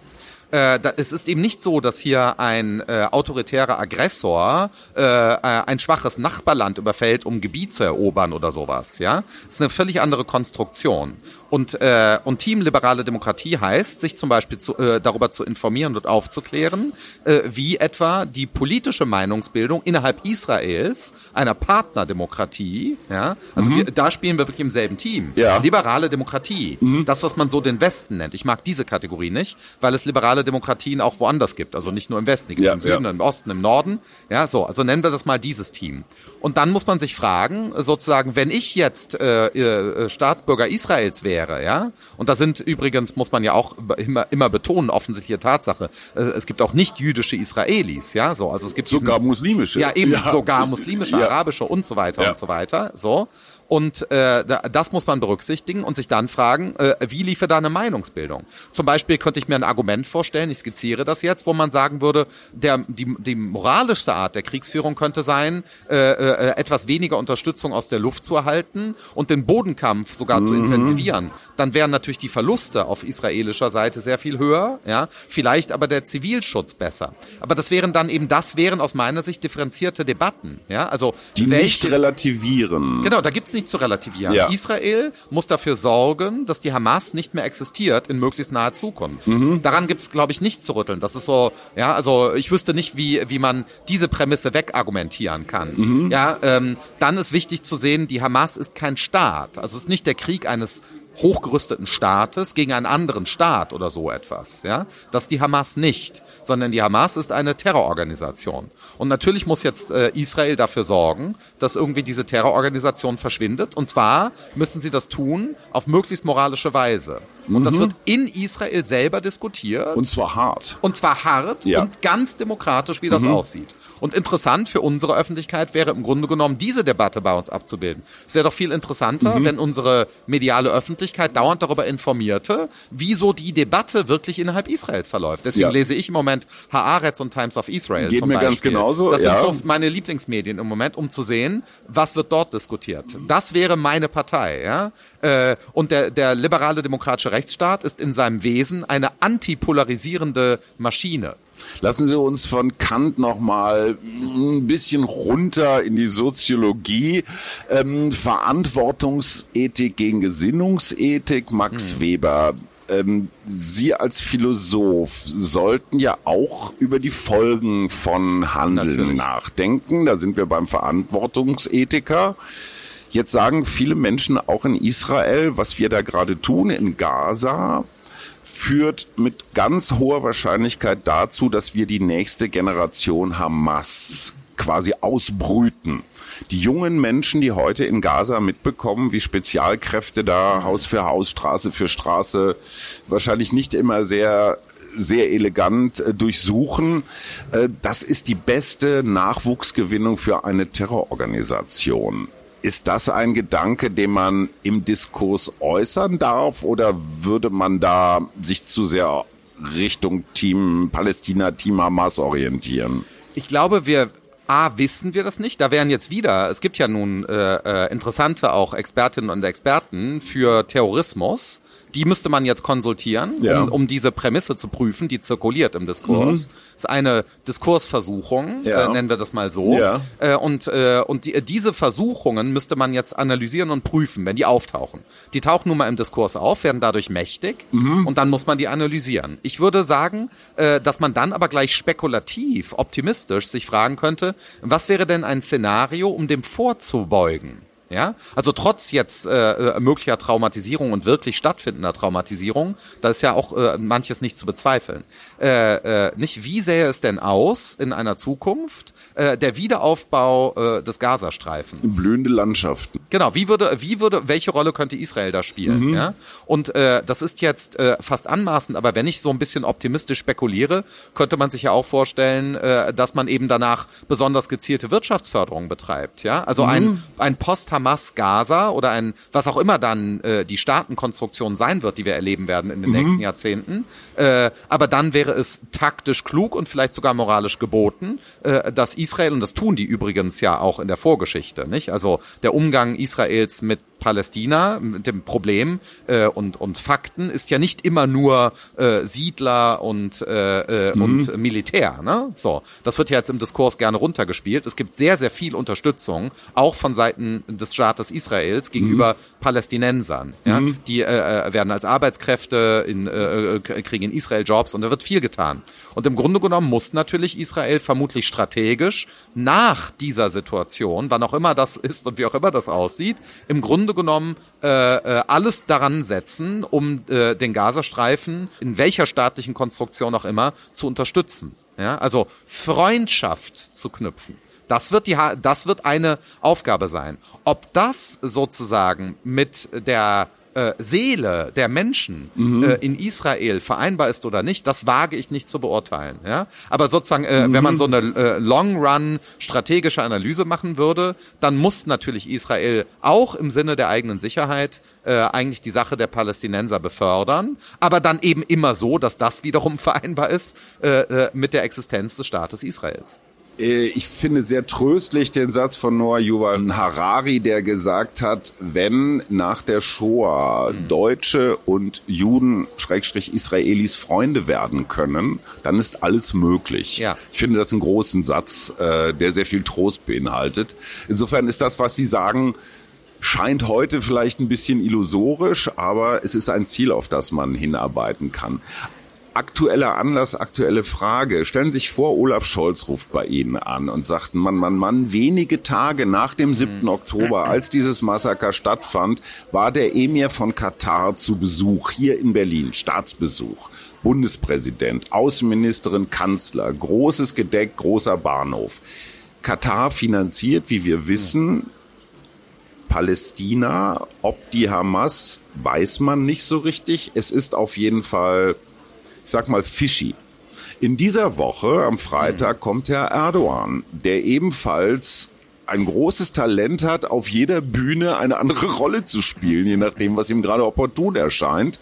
Äh, da, es ist eben nicht so, dass hier ein äh, autoritärer Aggressor äh, äh, ein schwaches Nachbarland überfällt, um Gebiet zu erobern oder sowas. Ja, es ist eine völlig andere Konstruktion. Und, äh, und Team Liberale Demokratie heißt, sich zum Beispiel zu, äh, darüber zu informieren und aufzuklären, äh, wie etwa die politische Meinungsbildung innerhalb Israels, einer Partnerdemokratie, ja, also mhm. wir, da spielen wir wirklich im selben Team. Ja. Liberale Demokratie, mhm. das, was man so den Westen nennt. Ich mag diese Kategorie nicht, weil es liberale liberale Demokratien auch woanders gibt. Also nicht nur im Westen, ja, im Süden, ja. im Osten, im Norden. Ja, so, also nennen wir das mal dieses Team. Und dann muss man sich fragen, sozusagen, wenn ich jetzt äh, äh, Staatsbürger Israels wäre, ja, und da sind übrigens, muss man ja auch immer, immer betonen, offensichtliche Tatsache, äh, es gibt auch nicht jüdische Israelis, ja, so, also es gibt sogar diesen, muslimische. Ja, eben ja. sogar muslimische, arabische und so weiter und so weiter, so. Und äh, das muss man berücksichtigen und sich dann fragen, äh, wie liefe da eine Meinungsbildung? Zum Beispiel könnte ich mir ein Argument vorstellen, ich skizziere das jetzt, wo man sagen würde, der, die, die moralischste Art der Kriegsführung könnte sein, äh, äh, etwas weniger Unterstützung aus der Luft zu erhalten und den Bodenkampf sogar mhm. zu intensivieren. Dann wären natürlich die Verluste auf israelischer Seite sehr viel höher, ja, vielleicht aber der Zivilschutz besser. Aber das wären dann eben, das wären aus meiner Sicht differenzierte Debatten, ja, also die welche, nicht relativieren. Genau, da gibt's nicht zu relativieren. Ja. Israel muss dafür sorgen, dass die Hamas nicht mehr existiert in möglichst naher Zukunft. Mhm. Daran gibt es, glaube ich, nicht zu rütteln. Das ist so, ja, also ich wüsste nicht, wie, wie man diese Prämisse wegargumentieren kann. Mhm. Ja, ähm, dann ist wichtig zu sehen, die Hamas ist kein Staat. Also es ist nicht der Krieg eines hochgerüsteten Staates gegen einen anderen Staat oder so etwas. Ja, das ist die Hamas nicht, sondern die Hamas ist eine Terrororganisation. Und natürlich muss jetzt äh, Israel dafür sorgen, dass irgendwie diese Terrororganisation verschwindet. Und zwar müssen sie das tun auf möglichst moralische Weise. Und mhm. das wird in Israel selber diskutiert. Und zwar hart. Und zwar hart ja. und ganz demokratisch, wie das mhm. aussieht. Und interessant für unsere Öffentlichkeit wäre im Grunde genommen, diese Debatte bei uns abzubilden. Es wäre doch viel interessanter, mhm. wenn unsere mediale Öffentlichkeit dauernd darüber informierte, wieso die Debatte wirklich innerhalb Israels verläuft. Deswegen ja. lese ich im Moment Haaretz und Times of Israel Geht zum mir Beispiel. ganz genauso. Das ja. sind so meine Lieblingsmedien im Moment, um zu sehen, was wird dort diskutiert. Das wäre meine Partei. Ja? Äh, und der, der liberale demokratische Rechtsstaat ist in seinem Wesen eine antipolarisierende Maschine. Lassen Sie uns von Kant noch mal ein bisschen runter in die Soziologie. Ähm, Verantwortungsethik gegen Gesinnungsethik, Max hm. Weber. Ähm, Sie als Philosoph sollten ja auch über die Folgen von Handeln Natürlich. nachdenken. Da sind wir beim Verantwortungsethiker. Jetzt sagen viele Menschen auch in Israel, was wir da gerade tun in Gaza, führt mit ganz hoher Wahrscheinlichkeit dazu, dass wir die nächste Generation Hamas quasi ausbrüten. Die jungen Menschen, die heute in Gaza mitbekommen, wie Spezialkräfte da Haus für Haus, Straße für Straße, wahrscheinlich nicht immer sehr sehr elegant äh, durchsuchen. Äh, das ist die beste Nachwuchsgewinnung für eine Terrororganisation. Ist das ein Gedanke, den man im Diskurs äußern darf oder würde man da sich zu sehr Richtung Team Palästina, Team Hamas orientieren? Ich glaube, wir A, wissen wir das nicht. Da wären jetzt wieder, es gibt ja nun äh, äh, interessante auch Expertinnen und Experten für Terrorismus, die müsste man jetzt konsultieren, ja. um, um, diese Prämisse zu prüfen, die zirkuliert im Diskurs. Mhm. Das ist eine Diskursversuchung, ja. äh, nennen wir das mal so. Ja. Äh, und äh, und die, diese Versuchungen müsste man jetzt analysieren und prüfen, wenn die auftauchen. Die tauchen nun mal im Diskurs auf, werden dadurch mächtig mhm. und dann muss man die analysieren. Ich würde sagen, äh, dass man dann aber gleich spekulativ, optimistisch sich fragen könnte, was wäre denn ein Szenario, um dem vorzubeugen? Ja, also trotz jetzt äh, äh, möglicher Traumatisierung und wirklich stattfindender Traumatisierung, da ist ja auch äh, manches nicht zu bezweifeln. Äh, äh, nicht, wie sähe es denn aus in einer Zukunft, äh, der Wiederaufbau äh, des Gazastreifens. Blühende Landschaften. Genau, wie würde, wie würde, welche Rolle könnte Israel da spielen? Mhm. Ja? Und äh, das ist jetzt äh, fast anmaßend, aber wenn ich so ein bisschen optimistisch spekuliere, könnte man sich ja auch vorstellen, äh, dass man eben danach besonders gezielte Wirtschaftsförderung betreibt. Ja, also mhm. ein ein Post-Hamas-Gaza oder ein was auch immer dann äh, die Staatenkonstruktion sein wird, die wir erleben werden in den mhm. nächsten Jahrzehnten. Äh, aber dann wäre es taktisch klug und vielleicht sogar moralisch geboten, äh, dass Israel, und das tun die übrigens ja auch in der Vorgeschichte, nicht? Also der Umgang Israels mit Palästina, mit dem Problem äh, und, und Fakten ist ja nicht immer nur äh, Siedler und, äh, äh, mhm. und Militär. Ne? So, das wird ja jetzt im Diskurs gerne runtergespielt. Es gibt sehr, sehr viel Unterstützung, auch von Seiten des Staates Israels gegenüber mhm. Palästinensern. Ja? Mhm. Die äh, äh werden als Arbeitskräfte in, äh, äh, kriegen in Israel Jobs und da wird viel getan. Und im Grunde genommen muss natürlich Israel vermutlich strategisch nach dieser Situation, wann auch immer das ist und wie auch immer das aussieht, im Grunde Grunde genommen äh, äh, alles daran setzen, um äh, den Gazastreifen in welcher staatlichen Konstruktion auch immer zu unterstützen. Ja, also Freundschaft zu knüpfen. Das wird die, das wird eine Aufgabe sein. Ob das sozusagen mit der äh, Seele der Menschen mhm. äh, in Israel vereinbar ist oder nicht, das wage ich nicht zu beurteilen. Ja? Aber sozusagen, äh, mhm. wenn man so eine äh, Long-Run strategische Analyse machen würde, dann muss natürlich Israel auch im Sinne der eigenen Sicherheit äh, eigentlich die Sache der Palästinenser befördern, aber dann eben immer so, dass das wiederum *laughs* vereinbar ist äh, äh, mit der Existenz des Staates Israels. Äh, ich finde sehr tröstlich den Satz von Noah Yuval Harari, der gesagt hat, wenn nach der Shoah mhm. Deutsche und Juden, Schrägstrich Israelis Freunde werden können, dann ist alles möglich. Ja. Ich finde das einen großen Satz, äh, der sehr viel Trost beinhaltet. Insofern ist das, was Sie sagen, scheint heute vielleicht ein bisschen illusorisch, aber es ist ein Ziel, auf das man hinarbeiten kann aktueller Anlass, aktuelle Frage. Stellen Sie sich vor, Olaf Scholz ruft bei Ihnen an und sagt, Mann, Mann, Mann, wenige Tage nach dem 7. Mhm. Oktober, als dieses Massaker stattfand, war der Emir von Katar zu Besuch hier in Berlin, Staatsbesuch. Bundespräsident, Außenministerin, Kanzler, großes Gedeck, großer Bahnhof. Katar finanziert, wie wir wissen, Palästina, ob die Hamas, weiß man nicht so richtig. Es ist auf jeden Fall ich sag mal, fishy. In dieser Woche, am Freitag, mhm. kommt Herr Erdogan, der ebenfalls ein großes Talent hat, auf jeder Bühne eine andere *laughs* Rolle zu spielen, je nachdem, was ihm gerade opportun erscheint.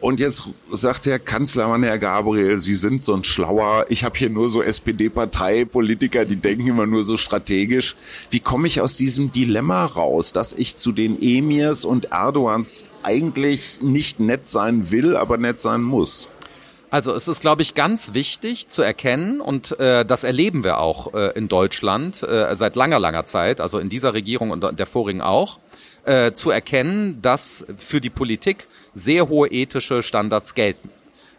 Und jetzt sagt der Kanzlermann, Herr Gabriel, Sie sind so ein schlauer, ich habe hier nur so SPD-Parteipolitiker, die denken immer nur so strategisch. Wie komme ich aus diesem Dilemma raus, dass ich zu den Emirs und Erdogans eigentlich nicht nett sein will, aber nett sein muss? Also es ist, glaube ich, ganz wichtig zu erkennen und äh, das erleben wir auch äh, in Deutschland äh, seit langer, langer Zeit, also in dieser Regierung und der vorigen auch, äh, zu erkennen, dass für die Politik sehr hohe ethische Standards gelten.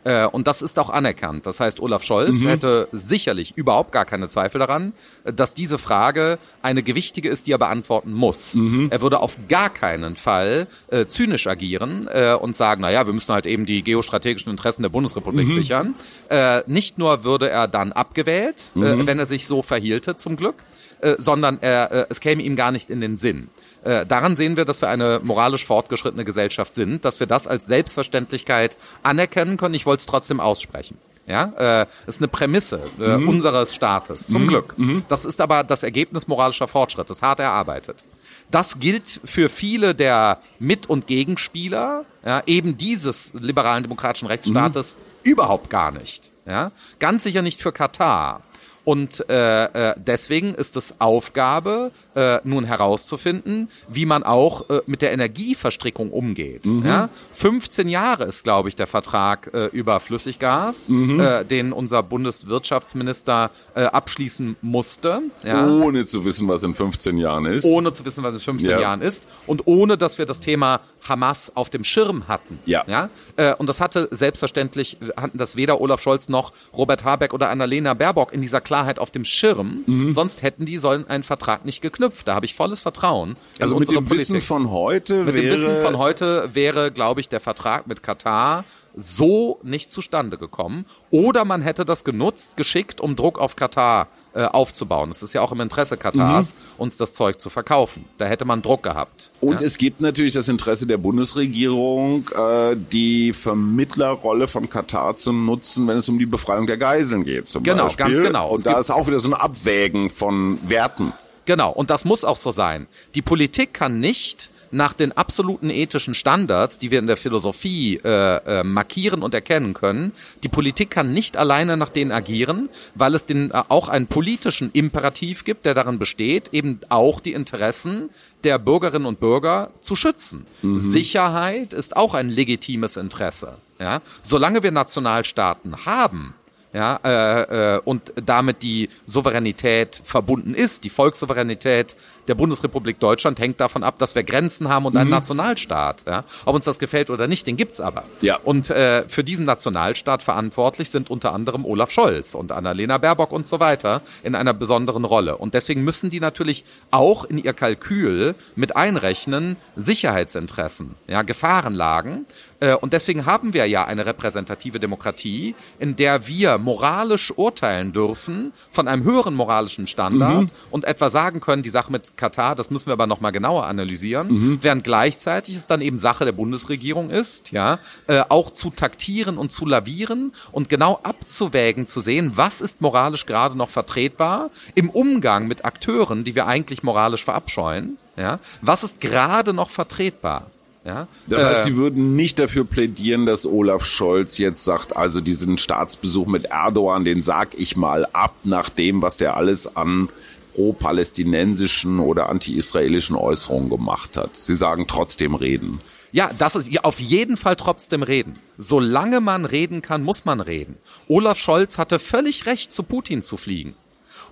Äh, und das ist auch anerkannt. Das heißt, Olaf Scholz mhm. hätte sicherlich überhaupt gar keine Zweifel daran, dass diese Frage eine gewichtige ist, die er beantworten muss. Mhm. Er würde auf gar keinen Fall äh, zynisch agieren äh, und sagen, naja, wir müssen halt eben die geostrategischen Interessen der Bundesrepublik mhm. sichern. Äh, nicht nur würde er dann abgewählt, äh, mhm. wenn er sich so verhielte, zum Glück, äh, sondern er, äh, es käme ihm gar nicht in den Sinn. Äh, daran sehen wir, dass wir eine moralisch fortgeschrittene Gesellschaft sind, dass wir das als Selbstverständlichkeit anerkennen können. Ich wollte es trotzdem aussprechen. Ja, äh, ist eine Prämisse äh, mhm. unseres Staates, zum mhm. Glück. Mhm. Das ist aber das Ergebnis moralischer Fortschrittes, hart erarbeitet. Das gilt für viele der Mit- und Gegenspieler ja, eben dieses liberalen demokratischen Rechtsstaates mhm. überhaupt gar nicht. Ja, ganz sicher nicht für Katar. Und äh, äh, deswegen ist es Aufgabe, äh, nun herauszufinden, wie man auch äh, mit der Energieverstrickung umgeht. Mhm. Ja? 15 Jahre ist, glaube ich, der Vertrag äh, über Flüssiggas, mhm. äh, den unser Bundeswirtschaftsminister äh, abschließen musste. Ja? Ohne zu wissen, was in 15 Jahren ist. Ohne zu wissen, was in 15 ja. Jahren ist. Und ohne, dass wir das Thema Hamas auf dem Schirm hatten. Ja. ja? Äh, und das hatte selbstverständlich, hatten das weder Olaf Scholz noch Robert Habeck oder Annalena Baerbock in dieser Klarheit auf dem Schirm. Mhm. Sonst hätten die sollen einen Vertrag nicht geknüpft. Da habe ich volles Vertrauen. Also mit dem Politik. Wissen von heute Mit dem Wissen von heute wäre, glaube ich, der Vertrag mit Katar so nicht zustande gekommen. Oder man hätte das genutzt, geschickt, um Druck auf Katar äh, aufzubauen. Es ist ja auch im Interesse Katars, mhm. uns das Zeug zu verkaufen. Da hätte man Druck gehabt. Und ja? es gibt natürlich das Interesse der Bundesregierung, äh, die Vermittlerrolle von Katar zu nutzen, wenn es um die Befreiung der Geiseln geht. Zum genau, Beispiel. ganz genau. Und es da ist auch wieder so ein Abwägen von Werten. Genau, und das muss auch so sein. Die Politik kann nicht nach den absoluten ethischen Standards, die wir in der Philosophie äh, äh, markieren und erkennen können. Die Politik kann nicht alleine nach denen agieren, weil es den, äh, auch einen politischen Imperativ gibt, der darin besteht, eben auch die Interessen der Bürgerinnen und Bürger zu schützen. Mhm. Sicherheit ist auch ein legitimes Interesse. Ja? Solange wir Nationalstaaten haben, ja, äh, äh, und damit die Souveränität verbunden ist, die Volkssouveränität der Bundesrepublik Deutschland hängt davon ab, dass wir Grenzen haben und einen mhm. Nationalstaat. Ja? Ob uns das gefällt oder nicht, den gibt's aber. Ja. Und äh, für diesen Nationalstaat verantwortlich sind unter anderem Olaf Scholz und Annalena Baerbock und so weiter in einer besonderen Rolle. Und deswegen müssen die natürlich auch in ihr Kalkül mit einrechnen Sicherheitsinteressen, ja, Gefahrenlagen. Äh, und deswegen haben wir ja eine repräsentative Demokratie, in der wir moralisch urteilen dürfen von einem höheren moralischen Standard mhm. und etwa sagen können, die Sache mit Katar, das müssen wir aber nochmal genauer analysieren, mhm. während gleichzeitig es dann eben Sache der Bundesregierung ist, ja, äh, auch zu taktieren und zu lavieren und genau abzuwägen, zu sehen, was ist moralisch gerade noch vertretbar im Umgang mit Akteuren, die wir eigentlich moralisch verabscheuen, ja, was ist gerade noch vertretbar. Ja? Das heißt, äh, Sie würden nicht dafür plädieren, dass Olaf Scholz jetzt sagt, also diesen Staatsbesuch mit Erdogan, den sag ich mal ab, nach dem, was der alles an pro-palästinensischen oder anti-israelischen Äußerungen gemacht hat. Sie sagen trotzdem reden. Ja, das ist ja, auf jeden Fall trotzdem reden. Solange man reden kann, muss man reden. Olaf Scholz hatte völlig recht, zu Putin zu fliegen.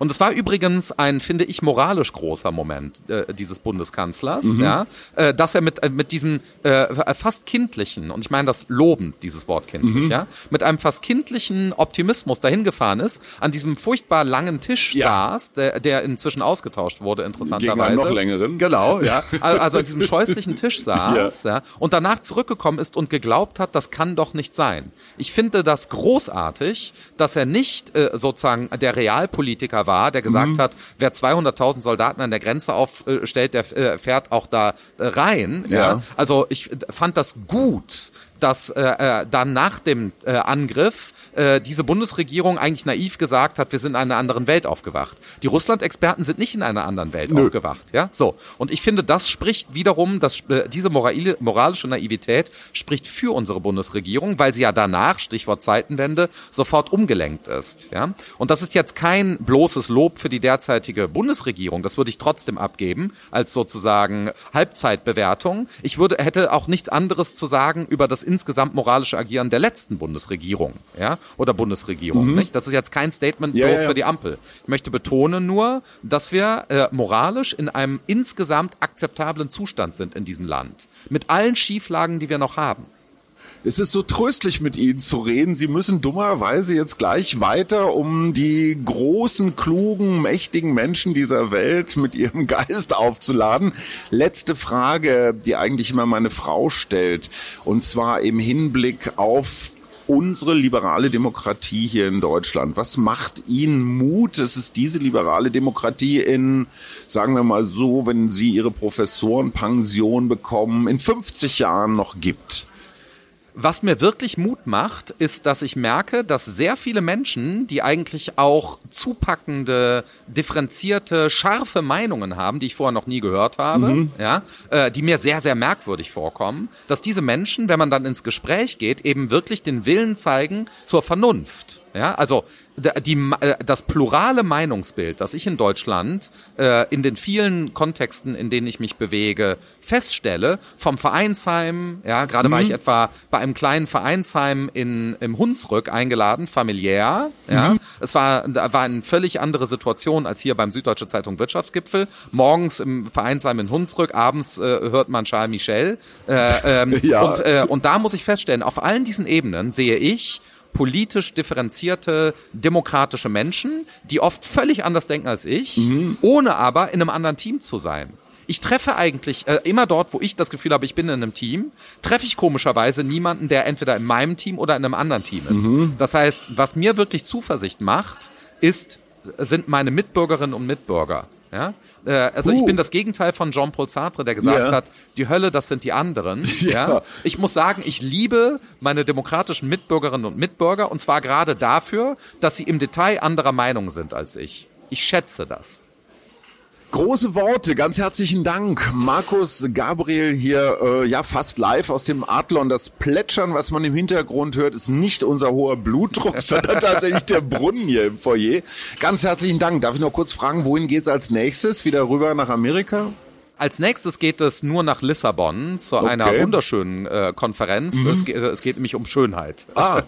Und es war übrigens ein, finde ich, moralisch großer Moment äh, dieses Bundeskanzlers, mhm. ja, äh, dass er mit, äh, mit diesem äh, fast kindlichen, und ich meine das lobend, dieses Wort kindlich, mhm. ja, mit einem fast kindlichen Optimismus dahin gefahren ist, an diesem furchtbar langen Tisch ja. saß, der, der inzwischen ausgetauscht wurde, interessanterweise. Gegen noch längeren. Genau, ja. Also an diesem scheußlichen Tisch *laughs* saß, ja. ja, und danach zurückgekommen ist und geglaubt hat, das kann doch nicht sein. Ich finde das großartig, dass er nicht äh, sozusagen der Realpolitiker war, der gesagt mhm. hat, wer 200.000 Soldaten an der Grenze aufstellt, der äh, fährt auch da äh, rein. Ja. ja. Also ich fand das gut, dass äh, äh, dann nach dem äh, Angriff äh, diese Bundesregierung eigentlich naiv gesagt hat, wir sind in einer anderen Welt aufgewacht. Die Russland-Experten sind nicht in einer anderen Welt Nö. aufgewacht. Ja, so. Und ich finde, das spricht wiederum, dass äh, diese moral moralische Naivität spricht für unsere Bundesregierung, weil sie ja danach, Stichwort Zeitenwende, sofort umgelenkt ist. Ja, und das ist jetzt kein bloßes Lob für die derzeitige Bundesregierung. Das würde ich trotzdem abgeben als sozusagen Halbzeitbewertung. Ich würde hätte auch nichts anderes zu sagen über das insgesamt moralische Agieren der letzten Bundesregierung, ja, oder Bundesregierung, mhm. nicht? Das ist jetzt kein Statement ja, bloß ja. für die Ampel. Ich möchte betonen nur, dass wir äh, moralisch in einem insgesamt akzeptablen Zustand sind in diesem Land. Mit allen Schieflagen, die wir noch haben. Es ist so tröstlich mit Ihnen zu reden. Sie müssen dummerweise jetzt gleich weiter, um die großen, klugen, mächtigen Menschen dieser Welt mit ihrem *laughs* Geist aufzuladen. Letzte Frage, die eigentlich immer meine Frau stellt. Und zwar im Hinblick auf unsere liberale Demokratie hier in Deutschland? Was macht Ihnen Mut, dass es diese liberale Demokratie in, sagen wir mal so, wenn Sie Ihre Professorenpension bekommen, in 50 Jahren noch gibt? Was mir wirklich Mut macht, ist, dass ich merke, dass sehr viele Menschen, die eigentlich auch zupackende, differenzierte, scharfe Meinungen haben, die ich vorher noch nie gehört habe, mhm. ja, äh, die mir sehr, sehr merkwürdig vorkommen, dass diese Menschen, wenn man dann ins Gespräch geht, eben wirklich den Willen zeigen zur Vernunft. Ja, also die, äh, das plurale Meinungsbild, das ich in Deutschland äh, in den vielen Kontexten, in denen ich mich bewege, feststelle, vom Vereinsheim, ja, gerade mhm. war ich etwa bei einem kleinen Vereinsheim in, im Hunsrück eingeladen, familiär, ja. Mhm. Es war, da war eine völlig andere Situation als hier beim Süddeutsche Zeitung Wirtschaftsgipfel. Morgens im Vereinsheim in Hunsrück, abends äh, hört man Charles Michel. Äh, ähm, *laughs* ja. und, äh, und da muss ich feststellen, auf allen diesen Ebenen sehe ich, politisch differenzierte, demokratische Menschen, die oft völlig anders denken als ich, mhm. ohne aber in einem anderen Team zu sein. Ich treffe eigentlich äh, immer dort, wo ich das Gefühl habe, ich bin in einem Team, treffe ich komischerweise niemanden, der entweder in meinem Team oder in einem anderen Team ist. Mhm. Das heißt, was mir wirklich Zuversicht macht, ist, sind meine Mitbürgerinnen und Mitbürger. Ja? Äh, also uh. ich bin das Gegenteil von Jean-Paul Sartre, der gesagt yeah. hat, die Hölle, das sind die anderen. *laughs* ja. ja. Ich muss sagen, ich liebe meine demokratischen Mitbürgerinnen und Mitbürger und zwar gerade dafür, dass sie im Detail anderer Meinung sind als ich. Ich schätze das. Große Worte, ganz herzlichen Dank. Markus Gabriel hier, äh, ja, fast live aus dem Adlon. Das Plätschern, was man im Hintergrund hört, ist nicht unser hoher Blutdruck, *laughs* sondern tatsächlich der Brunnen hier im Foyer. Ganz herzlichen Dank. Darf ich noch kurz fragen, wohin geht's als nächstes? Wieder rüber nach Amerika? Als nächstes geht es nur nach Lissabon zu okay. einer wunderschönen äh, Konferenz. Mhm. Es, geht, es, geht nämlich um Schönheit. Ah,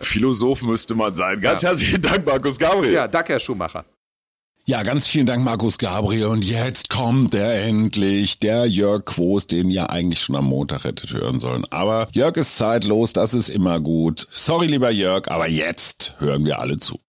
Philosoph müsste man sein. Ganz ja. herzlichen Dank, Markus Gabriel. Ja, danke, Herr Schumacher. Ja, ganz vielen Dank, Markus Gabriel. Und jetzt kommt er endlich, der Jörg Quos, den ihr eigentlich schon am Montag hättet hören sollen. Aber Jörg ist zeitlos, das ist immer gut. Sorry, lieber Jörg, aber jetzt hören wir alle zu.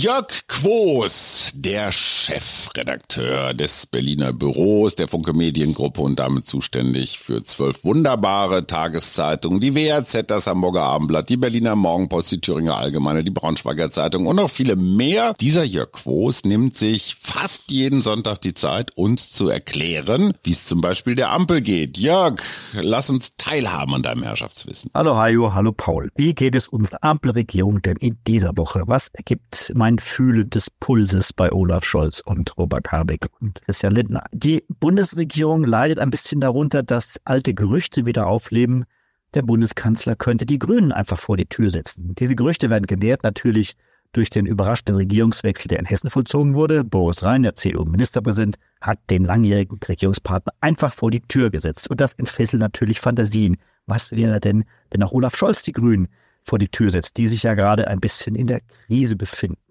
Jörg Quos, der Chefredakteur des Berliner Büros der Funke Mediengruppe und damit zuständig für zwölf wunderbare Tageszeitungen, die WRZ, das Hamburger Abendblatt, die Berliner Morgenpost, die Thüringer Allgemeine, die Braunschweiger Zeitung und noch viele mehr. Dieser Jörg Quos nimmt sich fast jeden Sonntag die Zeit, uns zu erklären, wie es zum Beispiel der Ampel geht. Jörg, lass uns teilhaben an deinem Herrschaftswissen. Hallo Hajo, hallo Paul. Wie geht es unserer Ampelregierung denn in dieser Woche? Was ergibt mein mein Fühlen des Pulses bei Olaf Scholz und Robert Habeck und Christian Lindner. Die Bundesregierung leidet ein bisschen darunter, dass alte Gerüchte wieder aufleben. Der Bundeskanzler könnte die Grünen einfach vor die Tür setzen. Diese Gerüchte werden genährt natürlich durch den überraschenden Regierungswechsel, der in Hessen vollzogen wurde. Boris Rhein, der CDU-Ministerpräsident, hat den langjährigen Regierungspartner einfach vor die Tür gesetzt. Und das entfesselt natürlich Fantasien. Was wäre denn, wenn auch Olaf Scholz die Grünen vor die Tür setzt, die sich ja gerade ein bisschen in der Krise befinden?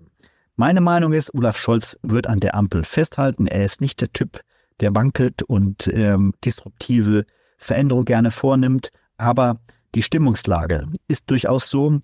Meine Meinung ist, Olaf Scholz wird an der Ampel festhalten. Er ist nicht der Typ, der wankelt und ähm, disruptive Veränderungen gerne vornimmt. Aber die Stimmungslage ist durchaus so.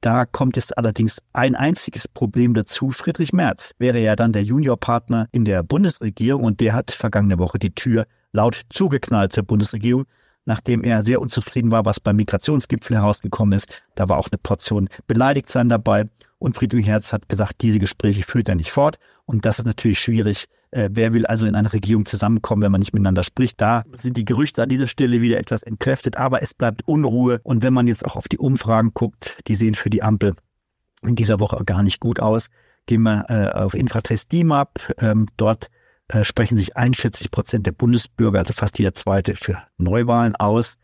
Da kommt jetzt allerdings ein einziges Problem dazu. Friedrich Merz wäre ja dann der Juniorpartner in der Bundesregierung und der hat vergangene Woche die Tür laut zugeknallt zur Bundesregierung nachdem er sehr unzufrieden war, was beim Migrationsgipfel herausgekommen ist. Da war auch eine Portion Beleidigtsein dabei. Und Friedrich Herz hat gesagt, diese Gespräche führt er nicht fort. Und das ist natürlich schwierig. Äh, wer will also in einer Regierung zusammenkommen, wenn man nicht miteinander spricht? Da sind die Gerüchte an dieser Stelle wieder etwas entkräftet, aber es bleibt Unruhe. Und wenn man jetzt auch auf die Umfragen guckt, die sehen für die Ampel in dieser Woche gar nicht gut aus. Gehen wir äh, auf Infratest DIMAP. Ähm, dort äh, sprechen sich 41 Prozent der Bundesbürger, also fast jeder zweite, für Neuwahlen aus.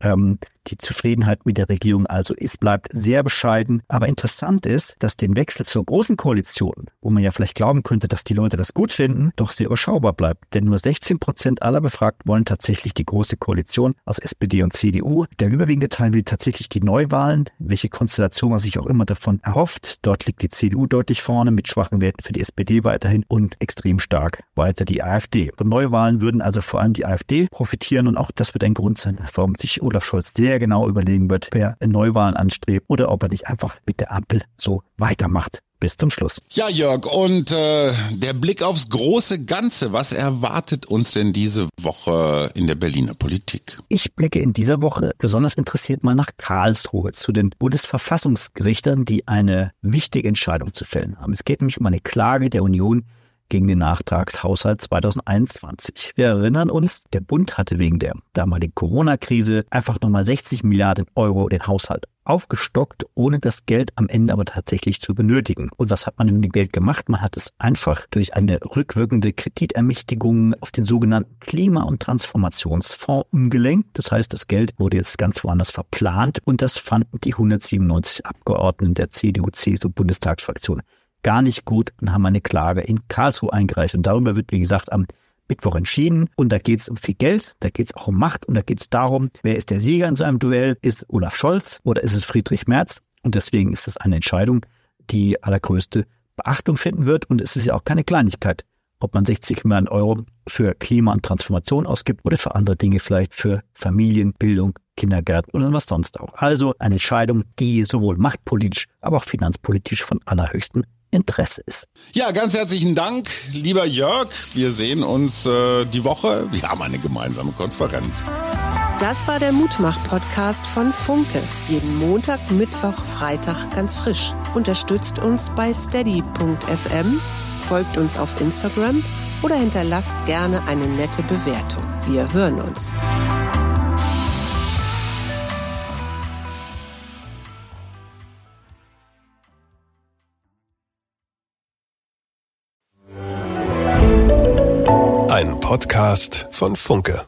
Ähm, die Zufriedenheit mit der Regierung also ist, bleibt sehr bescheiden. Aber interessant ist, dass den Wechsel zur großen Koalition, wo man ja vielleicht glauben könnte, dass die Leute das gut finden, doch sehr überschaubar bleibt. Denn nur 16 Prozent aller Befragten wollen tatsächlich die große Koalition aus SPD und CDU. Der überwiegende Teil will tatsächlich die Neuwahlen, welche Konstellation man sich auch immer davon erhofft. Dort liegt die CDU deutlich vorne mit schwachen Werten für die SPD weiterhin und extrem stark weiter die AfD. Von Neuwahlen würden also vor allem die AfD profitieren und auch das wird ein Grund sein, warum sich Olaf Scholz sehr sehr genau überlegen wird, wer Neuwahlen anstrebt oder ob er nicht einfach mit der Ampel so weitermacht bis zum Schluss. Ja, Jörg, und äh, der Blick aufs große Ganze, was erwartet uns denn diese Woche in der Berliner Politik? Ich blicke in dieser Woche besonders interessiert mal nach Karlsruhe zu den Bundesverfassungsgerichtern, die eine wichtige Entscheidung zu fällen haben. Es geht nämlich um eine Klage der Union gegen den Nachtragshaushalt 2021. Wir erinnern uns, der Bund hatte wegen der damaligen Corona-Krise einfach nochmal 60 Milliarden Euro den Haushalt aufgestockt, ohne das Geld am Ende aber tatsächlich zu benötigen. Und was hat man mit dem Geld gemacht? Man hat es einfach durch eine rückwirkende Kreditermächtigung auf den sogenannten Klima- und Transformationsfonds umgelenkt. Das heißt, das Geld wurde jetzt ganz woanders verplant und das fanden die 197 Abgeordneten der CDU-CSU-Bundestagsfraktion gar nicht gut und haben eine Klage in Karlsruhe eingereicht. Und darüber wird, wie gesagt, am Mittwoch entschieden. Und da geht es um viel Geld, da geht es auch um Macht und da geht es darum, wer ist der Sieger in seinem Duell? Ist Olaf Scholz oder ist es Friedrich Merz? Und deswegen ist es eine Entscheidung, die allergrößte Beachtung finden wird. Und es ist ja auch keine Kleinigkeit, ob man 60 Milliarden Euro für Klima und Transformation ausgibt oder für andere Dinge, vielleicht für Familien, Bildung, Kindergärten oder was sonst auch. Also eine Entscheidung, die sowohl machtpolitisch, aber auch finanzpolitisch von allerhöchstem Interesse ist. Ja, ganz herzlichen Dank, lieber Jörg. Wir sehen uns äh, die Woche. Wir haben eine gemeinsame Konferenz. Das war der Mutmach-Podcast von Funke. Jeden Montag, Mittwoch, Freitag ganz frisch. Unterstützt uns bei steady.fm, folgt uns auf Instagram oder hinterlasst gerne eine nette Bewertung. Wir hören uns. Podcast von Funke.